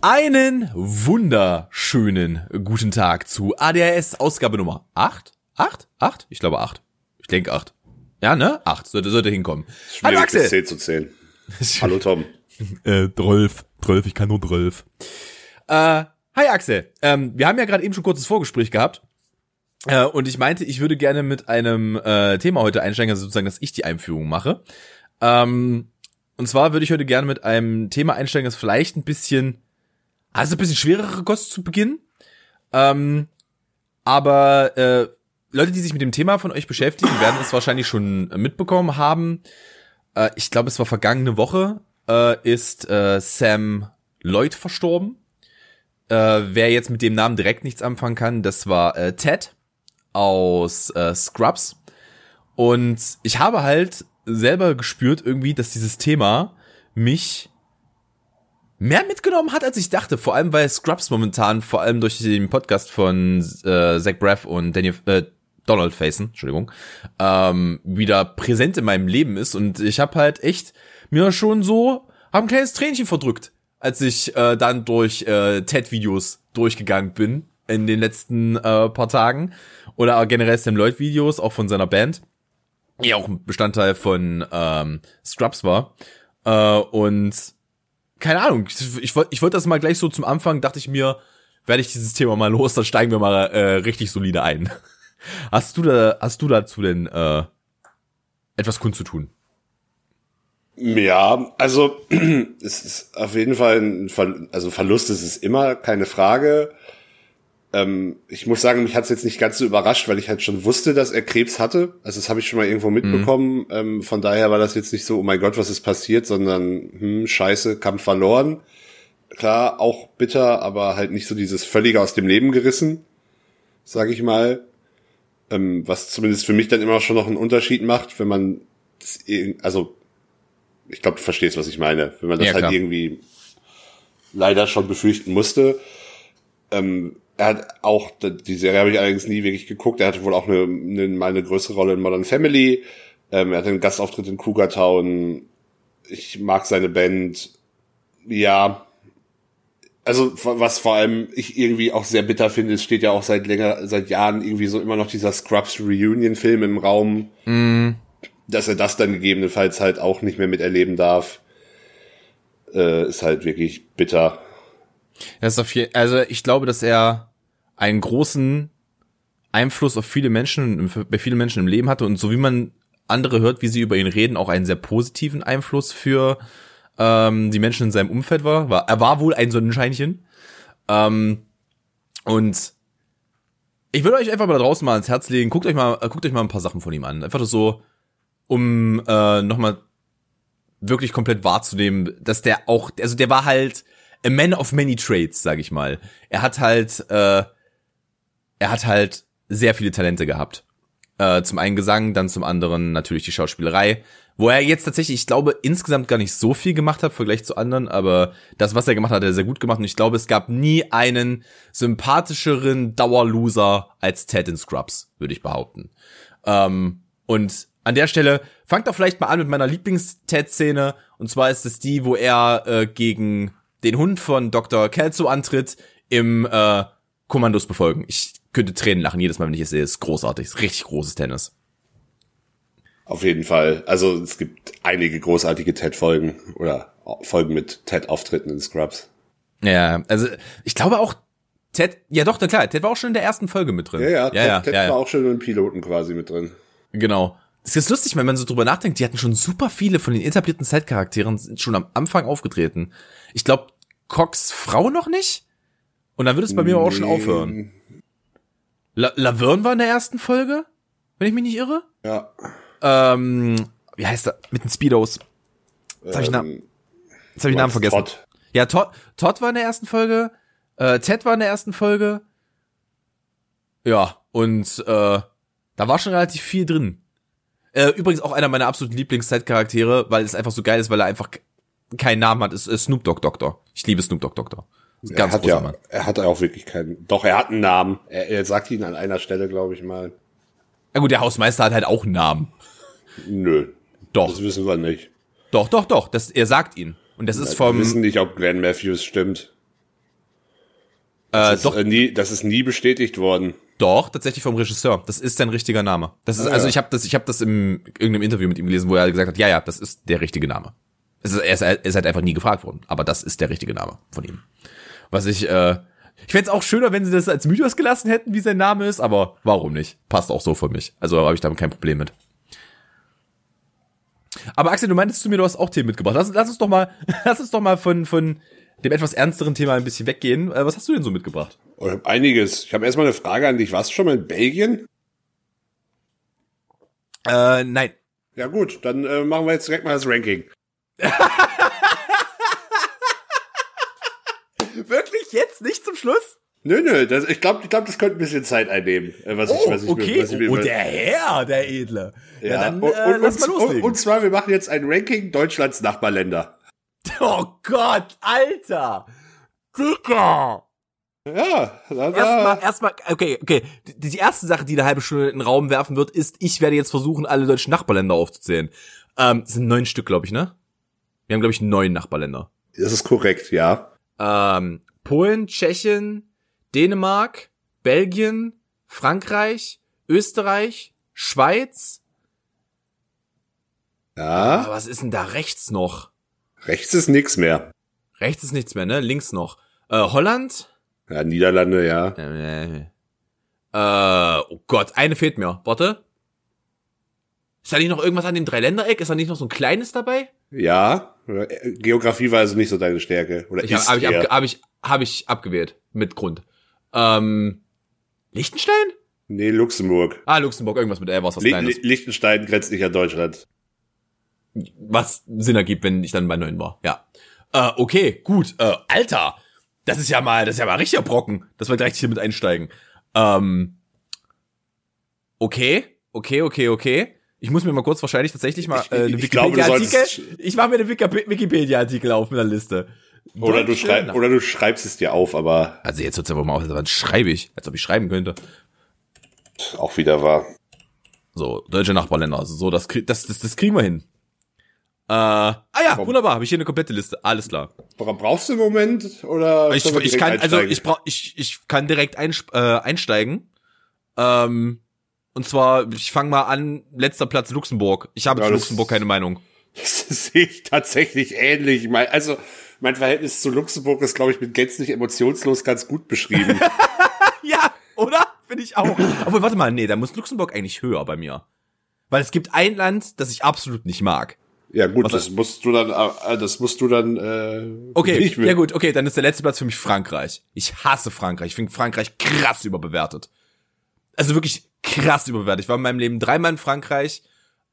Einen wunderschönen guten Tag zu ADHS Ausgabe Nummer 8? 8? 8? Ich glaube 8. Ich denke 8. Ja, ne? 8 sollte, sollte hinkommen. Hallo Axel. Bis 10 zu 10. Hallo Tom. äh, 12. 12, ich kann nur 12. Äh, hi Axel. Ähm, wir haben ja gerade eben schon kurzes Vorgespräch gehabt. Äh, und ich meinte, ich würde gerne mit einem äh, Thema heute einsteigen, also sozusagen, dass ich die Einführung mache. Ähm, und zwar würde ich heute gerne mit einem Thema einsteigen, das vielleicht ein bisschen also ein bisschen schwerere Kost zu Beginn. Ähm, aber äh, Leute, die sich mit dem Thema von euch beschäftigen, werden es wahrscheinlich schon mitbekommen haben. Äh, ich glaube, es war vergangene Woche, äh, ist äh, Sam Lloyd verstorben. Äh, wer jetzt mit dem Namen direkt nichts anfangen kann, das war äh, Ted aus äh, Scrubs. Und ich habe halt selber gespürt irgendwie, dass dieses Thema mich mehr mitgenommen hat, als ich dachte. Vor allem, weil Scrubs momentan, vor allem durch den Podcast von äh, Zach Braff und Daniel äh, Donald Faison, Entschuldigung, ähm, wieder präsent in meinem Leben ist. Und ich habe halt echt mir schon so, hab ein kleines Tränchen verdrückt, als ich äh, dann durch äh, TED-Videos durchgegangen bin in den letzten äh, paar Tagen. Oder generell Sam Lloyd-Videos, auch von seiner Band. Die auch ein Bestandteil von ähm, Scrubs war. Äh, und keine Ahnung, ich, wollte ich wollt das mal gleich so zum Anfang, dachte ich mir, werde ich dieses Thema mal los, dann steigen wir mal äh, richtig solide ein. Hast du da, hast du dazu denn äh, etwas kundzutun? Ja, also es ist auf jeden Fall ein Ver also Verlust ist es immer, keine Frage. Ähm, ich muss sagen, mich hat es jetzt nicht ganz so überrascht, weil ich halt schon wusste, dass er Krebs hatte. Also das habe ich schon mal irgendwo mitbekommen. Mhm. Ähm, von daher war das jetzt nicht so, oh mein Gott, was ist passiert, sondern hm, scheiße, Kampf verloren. Klar, auch bitter, aber halt nicht so dieses völlige aus dem Leben gerissen, sage ich mal. Ähm, was zumindest für mich dann immer schon noch einen Unterschied macht, wenn man das, also ich glaube, du verstehst, was ich meine, wenn man das ja, halt irgendwie leider schon befürchten musste. Ähm, er hat auch, die Serie habe ich allerdings nie wirklich geguckt, er hatte wohl auch eine, eine, mal eine größere Rolle in Modern Family. Ähm, er hatte einen Gastauftritt in Cougar Town. Ich mag seine Band. Ja. Also, was vor allem ich irgendwie auch sehr bitter finde, es steht ja auch seit länger, seit Jahren irgendwie so immer noch dieser Scrubs Reunion Film im Raum. Mm. Dass er das dann gegebenenfalls halt auch nicht mehr miterleben darf, äh, ist halt wirklich bitter. Das ist auf jeden, also ich glaube, dass er einen großen Einfluss auf viele Menschen, bei vielen Menschen im Leben hatte und so wie man andere hört, wie sie über ihn reden, auch einen sehr positiven Einfluss für ähm, die Menschen in seinem Umfeld war. war er war wohl ein Sonnenscheinchen. Ähm, und ich würde euch einfach mal da draußen mal ins Herz legen, guckt euch mal, guckt euch mal ein paar Sachen von ihm an. Einfach so, um äh, nochmal wirklich komplett wahrzunehmen, dass der auch, also der war halt a man of many trades, sag ich mal. Er hat halt äh, er hat halt sehr viele Talente gehabt. Äh, zum einen Gesang, dann zum anderen natürlich die Schauspielerei, wo er jetzt tatsächlich, ich glaube, insgesamt gar nicht so viel gemacht hat, im Vergleich zu anderen, aber das, was er gemacht hat, hat er sehr gut gemacht und ich glaube, es gab nie einen sympathischeren Dauerloser als Ted in Scrubs, würde ich behaupten. Ähm, und an der Stelle, fangt doch vielleicht mal an mit meiner Lieblings-Ted-Szene, und zwar ist es die, wo er äh, gegen den Hund von Dr. Kelso antritt im äh, Kommandos befolgen. Ich könnte Tränen lachen jedes Mal, wenn ich es sehe. Ist großartig. Ist richtig großes Tennis. Auf jeden Fall. Also es gibt einige großartige TED-Folgen oder Folgen mit TED-Auftritten in Scrubs. Ja, also ich glaube auch Ted, ja doch, na klar, Ted war auch schon in der ersten Folge mit drin. Ja, ja, ja, Ted, ja, Ted ja, war auch schon im Piloten quasi mit drin. Genau. Das ist lustig, wenn man so drüber nachdenkt, die hatten schon super viele von den etablierten Set-Charakteren schon am Anfang aufgetreten. Ich glaube, Cox Frau noch nicht? Und dann würde es bei mir nee. auch schon aufhören. La Laverne war in der ersten Folge, wenn ich mich nicht irre. Ja. Ähm, wie heißt er? Mit den Speedos. Jetzt habe ich, Na ähm, hab ich Namen vergessen. Todd. Ja, Todd, Todd war in der ersten Folge. Äh, Ted war in der ersten Folge. Ja, und äh, da war schon relativ viel drin. Äh, übrigens auch einer meiner absoluten Lieblings-Set-Charaktere, weil es einfach so geil ist, weil er einfach keinen Namen hat, ist, ist Snoop Dogg Doktor. Ich liebe Snoop Dogg Doktor. Ganz er hat ja, Mann. er hat auch wirklich keinen. Doch, er hat einen Namen. Er, er sagt ihn an einer Stelle, glaube ich mal. Ja gut, der Hausmeister hat halt auch einen Namen. Nö. Doch. Das wissen wir nicht. Doch, doch, doch. Das, er sagt ihn. Und das ist vom. Wir wissen nicht, ob Glenn Matthews stimmt. Das, äh, ist, doch, äh, nie, das ist nie bestätigt worden. Doch, tatsächlich vom Regisseur. Das ist sein richtiger Name. Das ist, ah, also ja. ich habe das, ich habe das im irgendeinem Interview mit ihm gelesen, wo er gesagt hat, ja, ja, das ist der richtige Name. Es ist, er, ist, er ist halt einfach nie gefragt worden, aber das ist der richtige Name von ihm. Was ich, äh, ich fände es auch schöner, wenn sie das als Mythos gelassen hätten, wie sein Name ist, aber warum nicht? Passt auch so für mich. Also habe ich damit kein Problem mit. Aber Axel, du meintest zu mir, du hast auch Themen mitgebracht. Lass, lass uns doch mal, lass uns doch mal von, von dem etwas ernsteren Thema ein bisschen weggehen. Äh, was hast du denn so mitgebracht? Oh, ich habe einiges. Ich habe erstmal eine Frage an dich. Warst du schon mal in Belgien? Äh, nein. Ja gut, dann äh, machen wir jetzt direkt mal das Ranking. Wirklich jetzt? Nicht zum Schluss? Nö, nö, das, ich glaube, ich glaub, das könnte ein bisschen Zeit einnehmen. Äh, was ich, oh, was ich, okay. Was ich oh, der Herr, der Edle. Ja, ja dann und, äh, und, lass mal loslegen. Und, und zwar, wir machen jetzt ein Ranking Deutschlands Nachbarländer. Oh Gott, Alter! Dicker! Ja, da, erstmal, erstmal, okay, okay. Die, die erste Sache, die eine halbe Stunde in den Raum werfen wird, ist, ich werde jetzt versuchen, alle deutschen Nachbarländer aufzuzählen. Ähm, das sind neun Stück, glaube ich, ne? Wir haben, glaube ich, neun Nachbarländer. Das ist korrekt, ja. Ähm, Polen, Tschechien, Dänemark, Belgien, Frankreich, Österreich, Schweiz. Ja. Aber was ist denn da rechts noch? Rechts ist nichts mehr. Rechts ist nichts mehr, ne? Links noch. Äh, Holland? Ja, Niederlande, ja. Äh, äh, oh Gott, eine fehlt mir. Warte. Ist da nicht noch irgendwas an dem Dreiländereck? Ist da nicht noch so ein kleines dabei? Ja. Geografie war also nicht so deine Stärke. Oder ich habe hab ich, ab, hab ich, hab ich abgewählt. Mit Grund. Ähm, Liechtenstein? Nee, Luxemburg. Ah, Luxemburg, irgendwas mit L, was was Kleines. Liechtenstein grenzt nicht an Deutschland was Sinn ergibt, wenn ich dann bei neun war. Ja. Äh, okay, gut. Äh, Alter, das ist ja mal, das ist ja mal richtiger Brocken, dass wir direkt hier mit einsteigen. Ähm, okay, okay, okay, okay. Ich muss mir mal kurz wahrscheinlich tatsächlich mal äh, eine Wikipedia-Artikel. Ich mache mir eine Wikipedia-Artikel auf mit der Liste. Oder du, schreib, oder du schreibst es dir auf, aber. Also jetzt wird's aber mal auf, wann schreibe ich? Als ob ich schreiben könnte. Auch wieder wahr. So, deutsche Nachbarländer. Also so, das, das, das, das kriegen wir hin. Äh, ah ja, wunderbar, habe ich hier eine komplette Liste. Alles klar. Brauchst du einen Moment oder ich, ich kann also ich brauch ich ich kann direkt ein, äh, einsteigen. Ähm, und zwar ich fange mal an, letzter Platz Luxemburg. Ich habe ja, zu Luxemburg keine Meinung. Das sehe ich tatsächlich ähnlich. Also mein Verhältnis zu Luxemburg ist glaube ich mit gänzlich emotionslos ganz gut beschrieben. ja, oder? Finde ich auch. Aber warte mal, nee, da muss Luxemburg eigentlich höher bei mir. Weil es gibt ein Land, das ich absolut nicht mag. Ja gut, Was das musst du dann, äh, das musst du dann. Äh, okay, ja gut, okay, dann ist der letzte Platz für mich Frankreich. Ich hasse Frankreich. Ich finde Frankreich krass überbewertet. Also wirklich krass überbewertet. Ich war in meinem Leben dreimal in Frankreich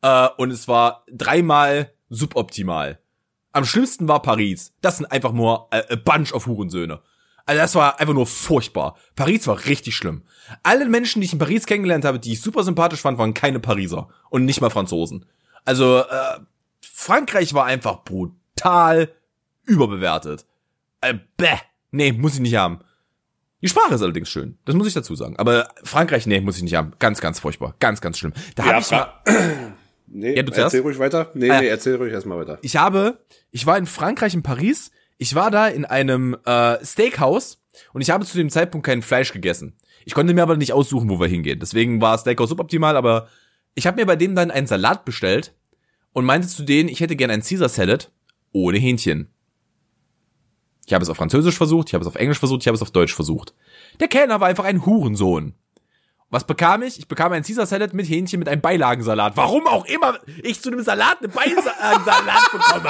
äh, und es war dreimal suboptimal. Am schlimmsten war Paris. Das sind einfach nur äh, a bunch of Hurensöhne. Also das war einfach nur furchtbar. Paris war richtig schlimm. Alle Menschen, die ich in Paris kennengelernt habe, die ich super sympathisch fand, waren keine Pariser und nicht mal Franzosen. Also äh, Frankreich war einfach brutal überbewertet. Äh, bäh. Nee, muss ich nicht haben. Die Sprache ist allerdings schön. Das muss ich dazu sagen. Aber Frankreich, nee, muss ich nicht haben. Ganz, ganz furchtbar. Ganz, ganz schlimm. Da ja, habe ich mal. Nee, ja, du erzähl ruhig weiter. Nee, ah, nee, erzähl ruhig erstmal weiter. Ich habe, ich war in Frankreich, in Paris. Ich war da in einem äh, Steakhouse und ich habe zu dem Zeitpunkt kein Fleisch gegessen. Ich konnte mir aber nicht aussuchen, wo wir hingehen. Deswegen war Steakhouse suboptimal, aber ich habe mir bei dem dann einen Salat bestellt und meinte zu denen, ich hätte gern ein Caesar Salad ohne Hähnchen. Ich habe es auf Französisch versucht, ich habe es auf Englisch versucht, ich habe es auf Deutsch versucht. Der Kellner war einfach ein Hurensohn. Was bekam ich? Ich bekam ein Caesar Salad mit Hähnchen mit einem Beilagensalat. Warum auch immer ich zu einem Salat einen Beilagensalat bekomme.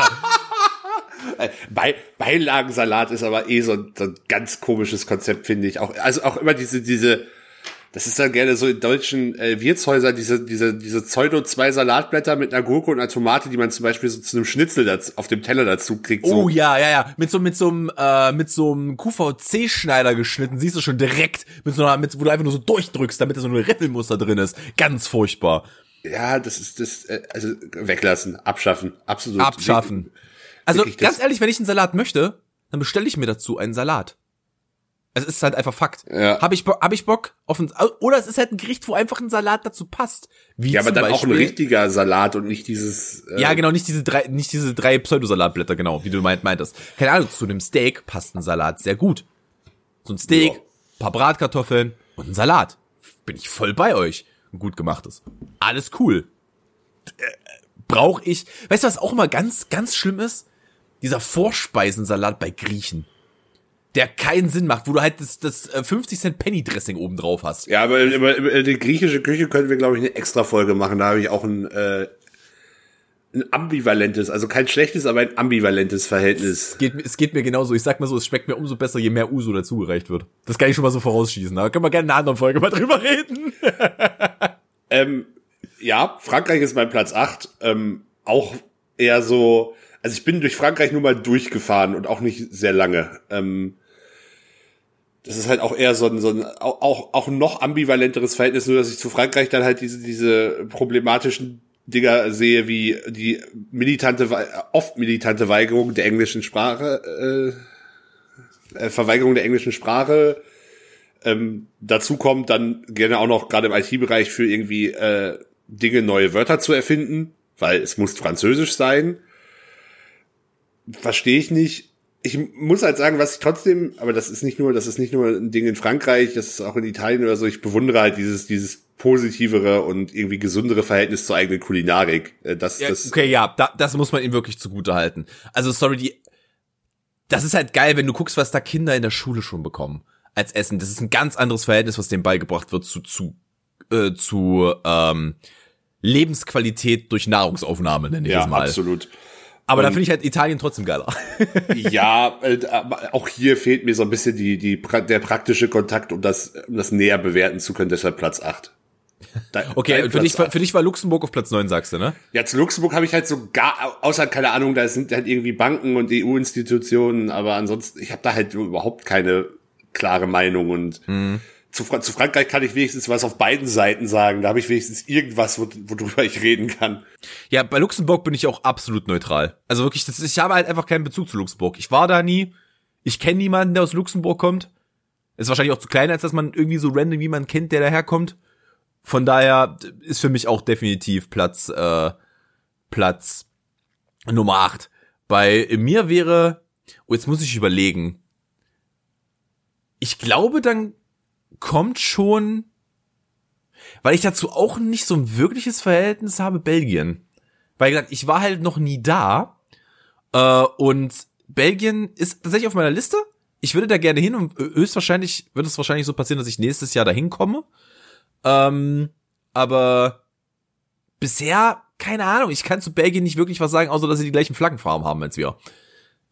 Be Beilagensalat ist aber eh so ein, so ein ganz komisches Konzept, finde ich. Auch, also auch immer diese, diese, das ist dann gerne so in deutschen äh, Wirtshäusern diese, diese, diese Pseudo zwei Salatblätter mit einer Gurke und einer Tomate, die man zum Beispiel so zu einem Schnitzel dazu, auf dem Teller dazu kriegt. So. Oh ja, ja, ja. Mit so, mit so einem, äh, mit so einem QVC-Schneider geschnitten, siehst du schon direkt, mit so einer, mit, wo du einfach nur so durchdrückst, damit da so ein Rippelmuster drin ist. Ganz furchtbar. Ja, das ist das, äh, also weglassen, abschaffen, absolut. Abschaffen. Also ganz ehrlich, wenn ich einen Salat möchte, dann bestelle ich mir dazu einen Salat. Es ist halt einfach Fakt. Ja. Habe ich, Bock, hab ich Bock auf ein, oder es ist halt ein Gericht, wo einfach ein Salat dazu passt. Wie ja, aber dann Beispiel, auch ein richtiger Salat und nicht dieses. Äh ja, genau, nicht diese drei, nicht diese drei Pseudosalatblätter, genau, wie du meint, meintest. Keine Ahnung, zu einem Steak passt ein Salat sehr gut. So ein Steak, Ja. paar Bratkartoffeln und ein Salat. Bin ich voll bei euch. Ein gut gemachtes. Alles cool. Äh, Brauch ich. Weißt du, was auch immer ganz, ganz schlimm ist? Dieser Vorspeisensalat bei Griechen. Der keinen Sinn macht, wo du halt das, das äh, 50 Cent Penny Dressing oben drauf hast. Ja, aber über, über die griechische Küche können wir, glaube ich, eine extra Folge machen. Da habe ich auch ein, äh, ein ambivalentes, also kein schlechtes, aber ein ambivalentes Verhältnis. Es geht, es geht mir genauso. Ich sag mal so, es schmeckt mir umso besser, je mehr Uso dazugereicht wird. Das kann ich schon mal so vorausschießen. Da können wir gerne in einer anderen Folge mal drüber reden. Ähm, ja, Frankreich ist mein Platz 8. Ähm, auch eher so, also ich bin durch Frankreich nur mal durchgefahren und auch nicht sehr lange. Ähm, das ist halt auch eher so ein, so ein auch, auch, noch ambivalenteres Verhältnis, nur dass ich zu Frankreich dann halt diese, diese problematischen Dinger sehe, wie die militante, Wei- oft militante Weigerung der englischen Sprache, äh, äh, Verweigerung der englischen Sprache, ähm, dazu kommt dann gerne auch noch gerade im IT-Bereich für irgendwie äh, Dinge, neue Wörter zu erfinden, weil es muss Französisch sein. Verstehe ich nicht. Ich muss halt sagen, was ich trotzdem, aber das ist nicht nur, das ist nicht nur ein Ding in Frankreich, das ist auch in Italien oder so. Ich bewundere halt dieses, dieses positivere und irgendwie gesundere Verhältnis zur eigenen Kulinarik. Äh, Das, Ja, das, okay, ja, da, das muss man ihm wirklich zugute halten. Also, sorry, die, das ist halt geil, wenn du guckst, was da Kinder in der Schule schon bekommen als Essen. Das ist ein ganz anderes Verhältnis, was denen beigebracht wird zu, zu, äh, zu, ähm, Lebensqualität durch Nahrungsaufnahme, nenne ich ja, es mal. absolut. Aber da Und- finde ich halt Italien trotzdem geiler. Ja, äh, auch hier fehlt mir so ein bisschen die, die, der praktische Kontakt, um das, um das näher bewerten zu können, deshalb Platz 8. Da- Okay, dein für dich, für dich war Luxemburg auf Platz 9, sagst du, ne? Ja, zu Luxemburg habe ich halt so gar, außer keine Ahnung, da sind halt irgendwie Banken und EU-Institutionen, aber ansonsten, ich habe da halt überhaupt keine klare Meinung und Mhm. Zu, zu Frankreich kann ich wenigstens was auf beiden Seiten sagen, da habe ich wenigstens irgendwas, wo, worüber ich reden kann. Ja, bei Luxemburg bin ich auch absolut neutral. Also wirklich, das ist, ich habe halt einfach keinen Bezug zu Luxemburg. Ich war da nie. Ich kenne niemanden, der aus Luxemburg kommt. Ist wahrscheinlich auch zu klein, als dass man irgendwie so random jemanden kennt, der daherkommt. Von daher ist für mich auch definitiv Platz, äh, Platz Nummer 8. Bei mir wäre, oh, jetzt muss ich überlegen. Ich glaube, dann kommt schon, weil ich dazu auch nicht so ein wirkliches Verhältnis habe, Belgien. Weil gesagt, ich war halt noch nie da. Äh, und Belgien ist tatsächlich auf meiner Liste. Ich würde da gerne hin und höchstwahrscheinlich wird es wahrscheinlich so passieren, dass ich nächstes Jahr dahin komme. Ähm, aber bisher, keine Ahnung, ich kann zu Belgien nicht wirklich was sagen, außer dass sie die gleichen Flaggenfarben haben als wir.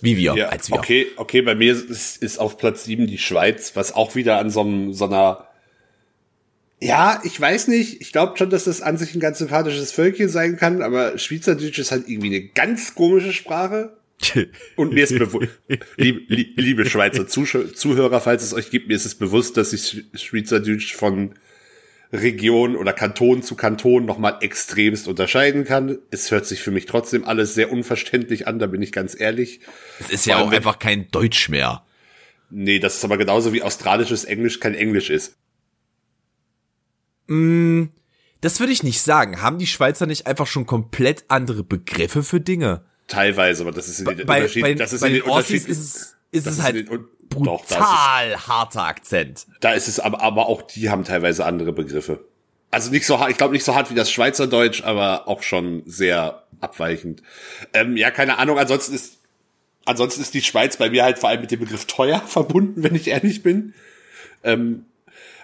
Wie wir, Ja, als wir. okay, okay, bei mir ist, ist auf Platz 7 die Schweiz, was auch wieder an so, einem, so einer ja, ich weiß nicht. Ich glaube schon, dass das an sich ein ganz sympathisches Völkchen sein kann, aber Schweizerdeutsch ist halt irgendwie eine ganz komische Sprache. Und mir ist bewusst, liebe, liebe Schweizer Zusch- Zuhörer, falls es euch gibt, mir ist es bewusst, dass sich Schweizerdeutsch von Region oder Kanton zu Kanton nochmal extremst unterscheiden kann. Es hört sich für mich trotzdem alles sehr unverständlich an, da bin ich ganz ehrlich. Es ist Vor ja auch einfach kein Deutsch mehr. Nee, das ist aber genauso wie australisches Englisch kein Englisch ist. Das würde ich nicht sagen. Haben die Schweizer nicht einfach schon komplett andere Begriffe für Dinge? Teilweise, aber das ist in den Bei, Unterschied, bei, das ist bei in den den Unterschied, ist es, ist es halt Un- Doch, ist brutal harter Akzent. Da ist es aber, aber auch die haben teilweise andere Begriffe. Also nicht so hart, ich glaube nicht so hart wie das Schweizerdeutsch, aber auch schon sehr abweichend. Ähm, ja, keine Ahnung, ansonsten ist, ansonsten ist die Schweiz bei mir halt vor allem mit dem Begriff teuer verbunden, wenn ich ehrlich bin. Ähm,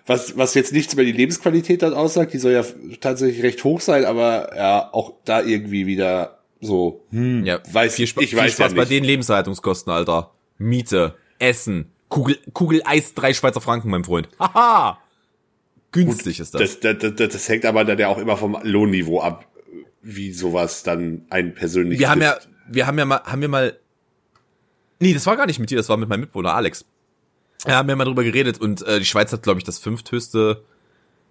was, was jetzt nichts über die Lebensqualität dann aussagt, die soll ja tatsächlich recht hoch sein, aber ja, auch da irgendwie wieder so, hm, Ja, weiß viel, ich, Spa ich viel weiß Spaß ja bei nicht. den Lebenshaltungskosten, Alter. Miete, Essen, Kugel, Kugel Eis, drei Schweizer Franken, mein Freund. Haha! Günstig ist das. Das, das, das, das hängt aber dann ja auch immer vom Lohnniveau ab, wie sowas dann einen persönlich wir haben ja, trifft. wir haben ja mal, haben wir mal, nee, das war gar nicht mit dir, das war mit meinem Mitbewohner Alex. Wir haben ja mal drüber geredet und äh, die Schweiz hat, glaube ich, das fünfthöchste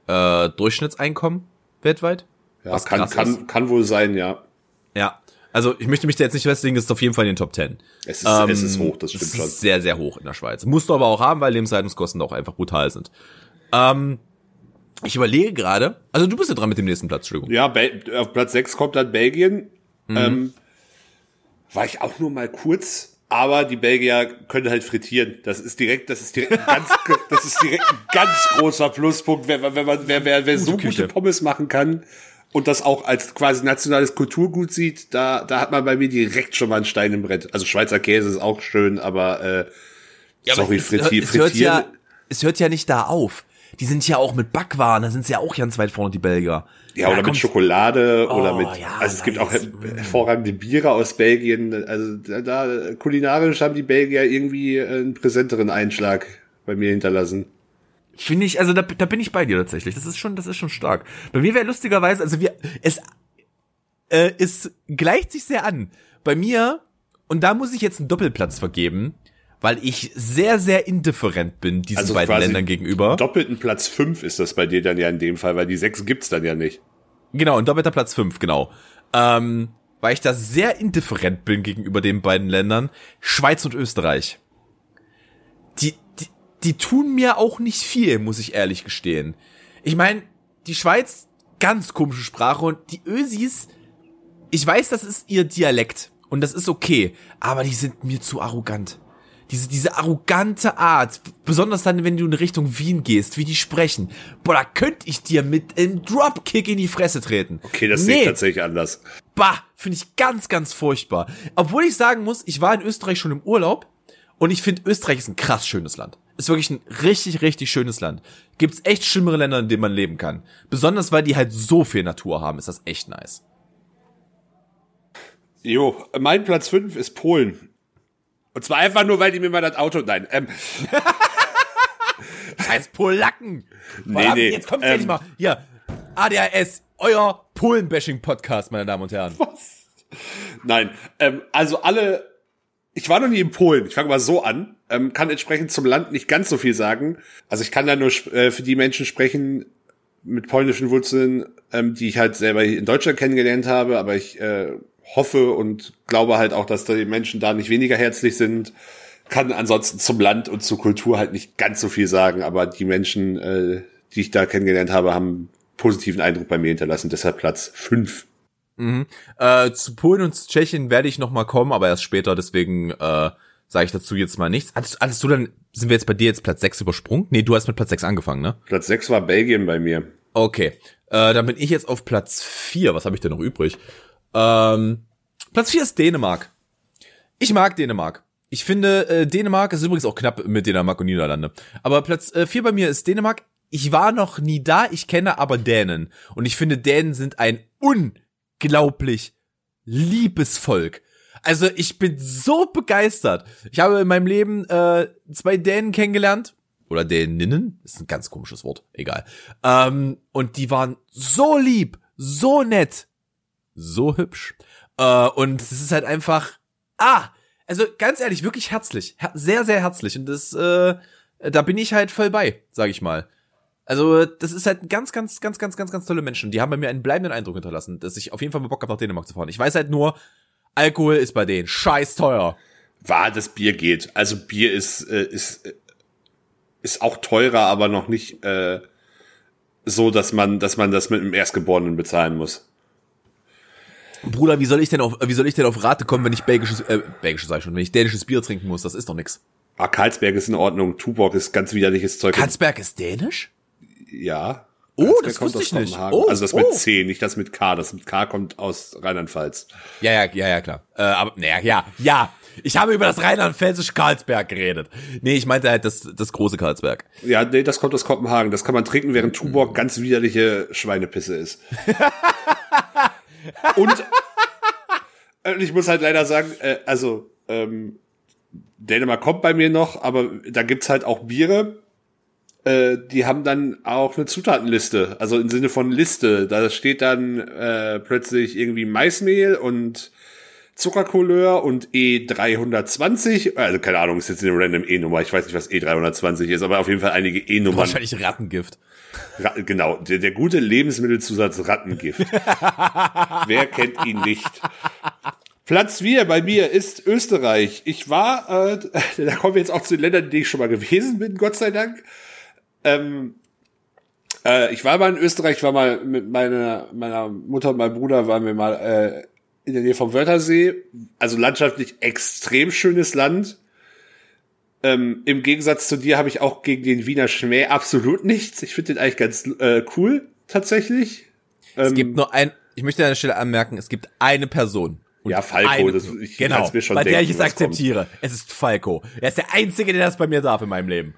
äh, Durchschnittseinkommen weltweit. ja, kann, ist. kann, kann wohl sein, ja. Ja. Also ich möchte mich da jetzt nicht festlegen, das ist auf jeden Fall in den Top 10. Es ist, es ist hoch, das stimmt es schon. ist sehr, sehr hoch in der Schweiz. Musst du aber auch haben, weil Lebenshaltungskosten auch einfach brutal sind. Ähm, ich überlege gerade, also du bist ja dran mit dem nächsten Platz, Entschuldigung. Ja, auf Platz 6 kommt dann Belgien. Mhm. Ähm, war ich auch nur mal kurz. Aber die Belgier können halt frittieren. Das ist direkt, das ist direkt ein ganz, das ist direkt ein ganz großer Pluspunkt, wenn, wenn man, wer, wer, wer so gute Pommes machen kann und das auch als quasi nationales Kulturgut sieht, da, da hat man bei mir direkt schon mal einen Stein im Brett. Also Schweizer Käse ist auch schön, aber, äh, sorry, es, frittier, es, hört ja, es hört ja nicht da auf. Die sind ja auch mit Backwaren, da sind sie ja auch ganz weit vorne, die Belgier. Ja, oder mit Schokolade oder Oh, mit, ja, also es gibt auch hervorragende Biere aus Belgien. Also da, da kulinarisch haben die Belgier irgendwie einen präsenteren Einschlag bei mir hinterlassen. Finde ich, also da, da bin ich bei dir tatsächlich. Das ist schon, das ist schon stark. Bei mir wäre lustigerweise, also wir, es, äh, es gleicht sich sehr an. Bei mir, und da muss ich jetzt einen Doppelplatz vergeben, weil ich sehr, sehr indifferent bin diesen Also beiden Ländern gegenüber. Doppelten Platz fünf ist das bei dir dann ja in dem Fall, weil die sechs gibt's dann ja nicht. Genau, ein doppelter Platz fünf, genau. Ähm, weil ich da sehr indifferent bin gegenüber den beiden Ländern, Schweiz und Österreich. Die, die, die tun mir auch nicht viel, muss ich ehrlich gestehen. Ich meine, die Schweiz, ganz komische Sprache und die Ösis, ich weiß, das ist ihr Dialekt und das ist okay, aber die sind mir zu arrogant. Diese, diese arrogante Art, besonders dann, wenn du in Richtung Wien gehst, wie die sprechen. Boah, da könnte ich dir mit einem Dropkick in die Fresse treten. Okay, das sehe ich tatsächlich anders. Bah, finde ich ganz, ganz furchtbar. Obwohl ich sagen muss, ich war in Österreich schon im Urlaub und ich finde, Österreich ist ein krass schönes Land. Ist wirklich ein richtig, richtig schönes Land. Gibt's echt schlimmere Länder, in denen man leben kann. Besonders, weil die halt so viel Natur haben, ist das echt nice. Jo, mein Platz fünf ist Polen. Und zwar einfach nur, weil die mir mal das Auto, nein, ähm, Scheiß Polacken! Nee, nee, Jetzt kommt's ähm, endlich mal. Hier, ADHS, euer Polen-Bashing-Podcast, meine Damen und Herren. Nein, ähm, also alle, ich war noch nie in Polen. Ich fange mal so an, ähm, kann entsprechend zum Land nicht ganz so viel sagen. Also ich kann da nur äh, für die Menschen sprechen mit polnischen Wurzeln, ähm, die ich halt selber in Deutschland kennengelernt habe, aber ich äh, hoffe und glaube halt auch, dass die Menschen da nicht weniger herzlich sind. Kann ansonsten zum Land und zur Kultur halt nicht ganz so viel sagen, aber die Menschen, äh, die ich da kennengelernt habe, haben positiven Eindruck bei mir hinterlassen. Deshalb Platz fünf. Äh, zu Polen und zu Tschechien werde ich noch mal kommen, aber erst später, deswegen äh, sage ich dazu jetzt mal nichts. Hattest, hattest du dann, sind wir jetzt bei dir jetzt Platz 6 übersprungen? Nee, du hast mit Platz 6 angefangen, ne? Platz sechs war Belgien bei mir. Okay. Äh, dann bin ich jetzt auf Platz 4. Was habe ich denn noch übrig? Ähm, Platz 4 ist Dänemark. Ich mag Dänemark. Ich finde, äh, Dänemark ist übrigens auch knapp mit Dänemark und Niederlande. Aber Platz 4 äh, vier bei mir ist Dänemark. Ich war noch nie da, ich kenne aber Dänen. Und ich finde, Dänen sind ein unglaublich liebes Volk. Also ich bin so begeistert. Ich habe in meinem Leben äh, zwei Dänen kennengelernt. Oder Däninnen. Ist ein ganz komisches Wort. Egal. Ähm, und die waren so lieb, so nett, so hübsch. Äh, und es ist halt einfach. Ah! Also ganz ehrlich, wirklich herzlich. Her sehr, sehr herzlich. Und das, äh, da bin ich halt voll bei, sag ich mal. Also, das ist halt ganz, ganz, ganz, ganz, ganz, ganz tolle Menschen. Die haben bei mir einen bleibenden Eindruck hinterlassen, dass ich auf jeden Fall mal Bock habe, nach Dänemark zu fahren. Ich weiß halt nur, Alkohol ist bei denen scheiß teuer. war das Bier geht. Also Bier ist äh, ist äh, ist auch teurer, aber noch nicht äh, so, dass man dass man das mit dem Erstgeborenen bezahlen muss. Bruder, wie soll ich denn auf, wie soll ich denn auf Rate kommen, wenn ich belgisches, äh, belgisches sag ich schon, wenn ich dänisches Bier trinken muss? Das ist doch nix. Ah, Karlsberg ist in Ordnung, Tuborg ist ganz widerliches Zeug. Karlsberg ist dänisch? Ja. Oh, das kommt wusste aus ich nicht. Kopenhagen. Oh, also das mit oh. C, nicht das mit K. Das mit K kommt aus Rheinland-Pfalz. Ja, ja, ja, ja, klar. Äh, aber, naja, ja, ja. Ich habe über das rheinland-pfälzische Karlsberg geredet. Nee, ich meinte halt das, das große Karlsberg. Ja, nee, das kommt aus Kopenhagen. Das kann man trinken, während Tuborg ganz widerliche Schweinepisse ist. Und äh, ich muss halt leider sagen, äh, also ähm, Dänemark kommt bei mir noch, aber da gibt's halt auch Biere, äh, die haben dann auch eine Zutatenliste, also im Sinne von Liste. Da steht dann äh, plötzlich irgendwie Maismehl und Zuckercouleur und E320, also keine Ahnung, ist jetzt eine random E-Nummer, ich weiß nicht, was E320 ist, aber auf jeden Fall einige E-Nummern. Wahrscheinlich Rattengift. Ra genau, der, der gute Lebensmittelzusatz Rattengift. Wer kennt ihn nicht? Platz 4 bei mir ist Österreich. Ich war, äh, da kommen wir jetzt auch zu den Ländern, in denen ich schon mal gewesen bin, Gott sei Dank. Ähm, äh, ich war mal in Österreich, ich war mal mit meiner, meiner Mutter und meinem Bruder, waren wir mal äh, in der Nähe vom Wörthersee. Also landschaftlich extrem schönes Land. Ähm, Im Gegensatz zu dir habe ich auch gegen den Wiener Schmäh absolut nichts. Ich finde den eigentlich ganz äh, cool, tatsächlich. Es ähm, gibt nur ein, ich möchte an der Stelle anmerken, es gibt eine Person. Ja, Falco, das, ich genau, mir schon bei denken, der ich es akzeptiere. Kommt. Es ist Falco. Er ist der Einzige, der das bei mir darf in meinem Leben.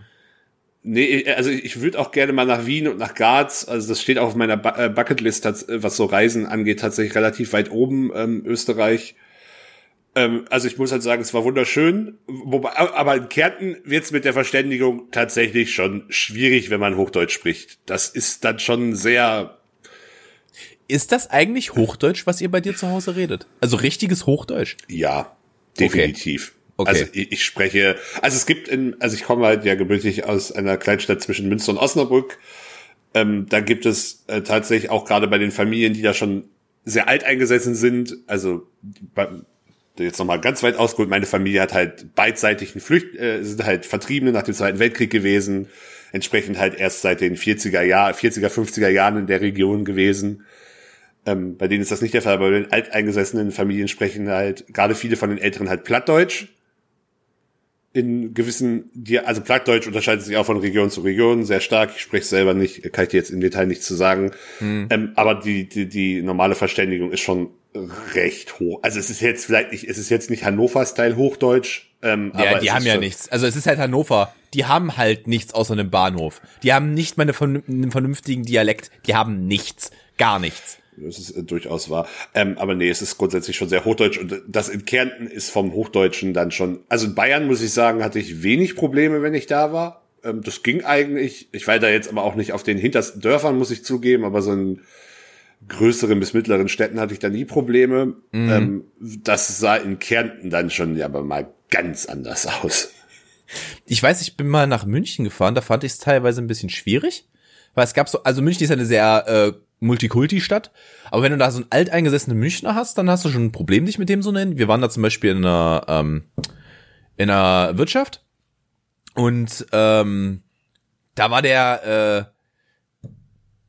Nee, also ich würde auch gerne mal nach Wien und nach Graz. Also das steht auch auf meiner äh, Bucketlist, was so Reisen angeht, tatsächlich relativ weit oben, ähm, Österreich. Ähm, also ich muss halt sagen, es war wunderschön. Wobei, aber in Kärnten wird's mit der Verständigung tatsächlich schon schwierig, wenn man Hochdeutsch spricht. Das ist dann schon sehr. Ist das eigentlich Hochdeutsch, was ihr bei dir zu Hause redet? Also richtiges Hochdeutsch? Ja, definitiv. Okay. Okay. Also ich, ich, spreche, also es gibt in, also ich komme halt ja gebürtig aus einer Kleinstadt zwischen Münster und Osnabrück. Ähm, da gibt es äh, tatsächlich auch gerade bei den Familien, die da schon sehr alt eingesessen sind, also bei, jetzt nochmal ganz weit ausgeholt, meine Familie hat halt beidseitig einen Flücht, äh, sind halt Vertriebene nach dem Zweiten Weltkrieg gewesen, entsprechend halt erst seit den 40er Jahr, 40er, 50er Jahren in der Region gewesen. Ähm, bei denen ist das nicht der Fall, aber bei den alteingesessenen Familien sprechen halt gerade viele von den Älteren halt Plattdeutsch in gewissen, also Plattdeutsch unterscheidet sich auch von Region zu Region sehr stark. Ich spreche selber nicht, kann ich dir jetzt im Detail nicht zu sagen. Hm. Ähm, aber die, die, die normale Verständigung ist schon recht hoch. Also es ist jetzt vielleicht nicht, es ist jetzt nicht Hannover-Style Hochdeutsch. Ähm, ja, die haben ja nichts. Also es ist halt Hannover. Die haben halt nichts außer einem Bahnhof. Die haben nicht mal einen vernünftigen Dialekt. Die haben nichts. Gar nichts das ist äh, durchaus wahr. Ähm, aber nee, es ist grundsätzlich schon sehr hochdeutsch und das in Kärnten ist vom Hochdeutschen dann schon. Also in Bayern muss ich sagen, hatte ich wenig Probleme, wenn ich da war. Ähm, das ging eigentlich. Ich war da jetzt aber auch nicht auf den hintersten Dörfern, muss ich zugeben, aber so in größeren bis mittleren Städten hatte ich da nie Probleme. Mhm. Ähm, das sah in Kärnten dann schon ja aber mal ganz anders aus. Ich weiß, ich bin mal nach München gefahren, da fand ich es teilweise ein bisschen schwierig. Weil es gab so, also München ist eine sehr äh, Multikulti-Stadt. Aber wenn du da so einen alteingesessenen Münchner hast, dann hast du schon ein Problem, dich mit dem so nennen. Wir waren da zum Beispiel in einer, ähm, in einer Wirtschaft und ähm, da war der äh,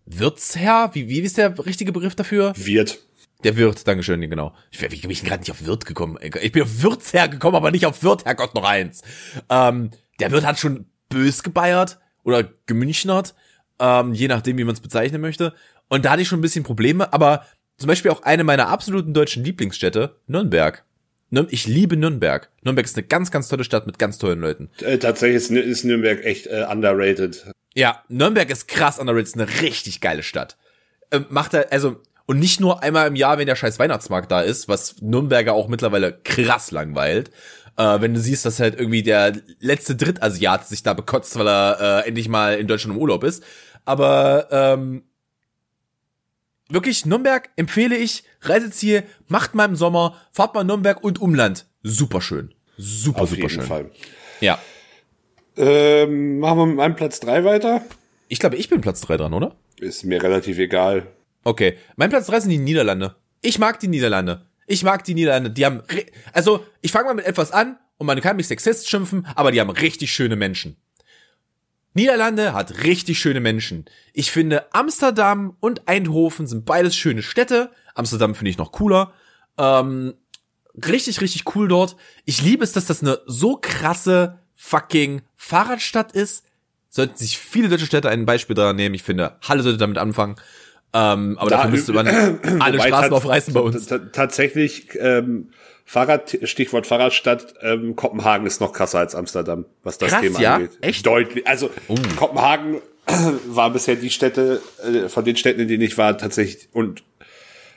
Wirtsherr, wie, wie ist der richtige Begriff dafür? Wirt. Der Wirt, Dankeschön, genau. Ich, wie bin ich gerade nicht auf Wirt gekommen? Ich bin auf Wirtsherr gekommen, aber nicht auf Wirt, Herrgott, noch eins. Ähm, der Wirt hat schon bös gebeiert oder gemünchnert, ähm, je nachdem, wie man es bezeichnen möchte. Und da hatte ich schon ein bisschen Probleme, aber zum Beispiel auch eine meiner absoluten deutschen Lieblingsstädte, Nürnberg. Ich liebe Nürnberg. Nürnberg ist eine ganz, ganz tolle Stadt mit ganz tollen Leuten. Äh, tatsächlich ist, Nürnberg echt äh, underrated. Ja, Nürnberg ist krass underrated, ist eine richtig geile Stadt. Ähm, macht er, also, und nicht nur einmal im Jahr, wenn der scheiß Weihnachtsmarkt da ist, was Nürnberger auch mittlerweile krass langweilt. Äh, wenn du siehst, dass halt irgendwie der letzte Drittasiat sich da bekotzt, weil er äh, endlich mal in Deutschland im Urlaub ist. Aber ähm, wirklich Nürnberg empfehle ich, Reiseziel, macht mal im Sommer, fahrt mal Nürnberg und Umland. Super schön. Super, Auf super jeden schön. Fall. Ja. Ähm, machen wir mit meinem Platz drei weiter? Ich glaube, ich bin Platz drei dran, oder? Ist mir relativ egal. Okay. Mein Platz drei sind die Niederlande. Ich mag die Niederlande. Ich mag die Niederlande. Die haben, also, ich fange mal mit etwas an und man kann mich Sexist schimpfen, aber die haben richtig schöne Menschen. Niederlande hat richtig schöne Menschen. Ich finde, Amsterdam und Eindhoven sind beides schöne Städte. Amsterdam finde ich noch cooler. Ähm, richtig, richtig cool dort. Ich liebe es, dass das eine so krasse fucking Fahrradstadt ist. Sollten sich viele deutsche Städte ein Beispiel daran nehmen. Ich finde, Halle sollte damit anfangen. Ähm, aber da, dafür müsste man alle Straßen aufreißen bei uns. Tatsächlich ähm, Fahrrad, Stichwort Fahrradstadt, ähm, Kopenhagen ist noch krasser als Amsterdam, was das Krass, Thema ja? angeht. Echt? Deutlich. Also uh. Kopenhagen war bisher die Städte, äh, von den Städten, in denen ich war, tatsächlich und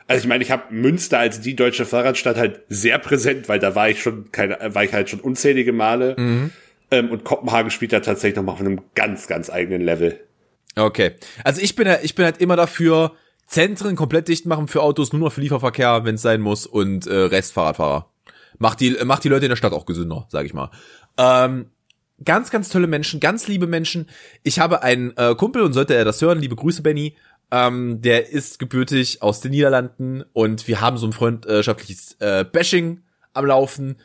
also ich meine, ich habe Münster als die deutsche Fahrradstadt halt sehr präsent, weil da war ich schon keine, war ich halt schon unzählige Male. Mhm. Ähm, und Kopenhagen spielt da tatsächlich noch mal auf einem ganz, ganz eigenen Level. Okay. Also ich bin, ich bin halt immer dafür, Zentren komplett dicht machen für Autos, nur noch für Lieferverkehr, wenn es sein muss, und äh, Rest Fahrradfahrer. Macht die, macht die Leute in der Stadt auch gesünder, sag ich mal. Ähm, ganz, ganz tolle Menschen, ganz liebe Menschen. Ich habe einen äh, Kumpel und sollte er das hören, liebe Grüße, Benny. Ähm, der ist gebürtig aus den Niederlanden und wir haben so ein freundschaftliches äh, Bashing am Laufen.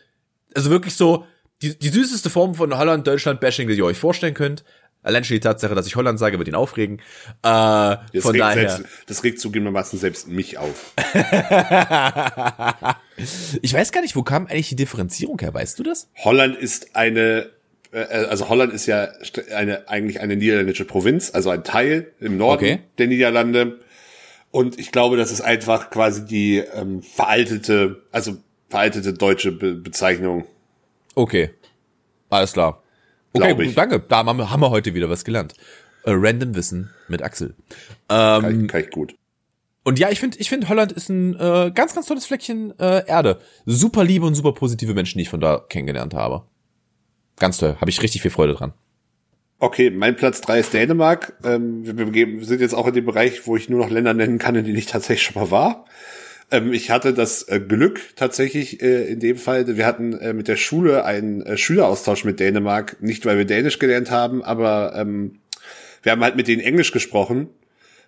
Also wirklich so die, die süßeste Form von Holland-Deutschland-Bashing, die ihr euch vorstellen könnt. Allein schon die Tatsache, dass ich Holland sage, wird ihn aufregen. Äh, Das von regt daher. Selbst, das regt zugegebenermaßen selbst mich auf. ich weiß gar nicht, wo kam eigentlich die Differenzierung her? Weißt du das? Holland ist eine, äh, also Holland ist ja eine, eigentlich eine niederländische Provinz, also ein Teil im Norden Okay. der Niederlande. Und ich glaube, das ist einfach quasi die ähm, veraltete, also veraltete deutsche Be Bezeichnung. Okay. Alles klar. Okay, ich. danke. Da haben wir, heute wieder was gelernt. Äh, Random Wissen mit Axel. Kann, Ähm, ich, kann ich gut. und ja, ich finde, ich finde Holland ist ein äh, ganz, ganz tolles Fleckchen äh, Erde. Super liebe und super positive Menschen, die ich von da kennengelernt habe. Ganz toll. Habe ich richtig viel Freude dran. Okay, mein Platz drei ist Dänemark. Ähm, wir, wir sind jetzt auch in dem Bereich, wo ich nur noch Länder nennen kann, in denen ich tatsächlich schon mal war. Ähm, ich hatte das äh, Glück tatsächlich äh, in dem Fall. Wir hatten äh, mit der Schule einen äh, Schüleraustausch mit Dänemark. Nicht, weil wir Dänisch gelernt haben, aber ähm, wir haben halt mit denen Englisch gesprochen.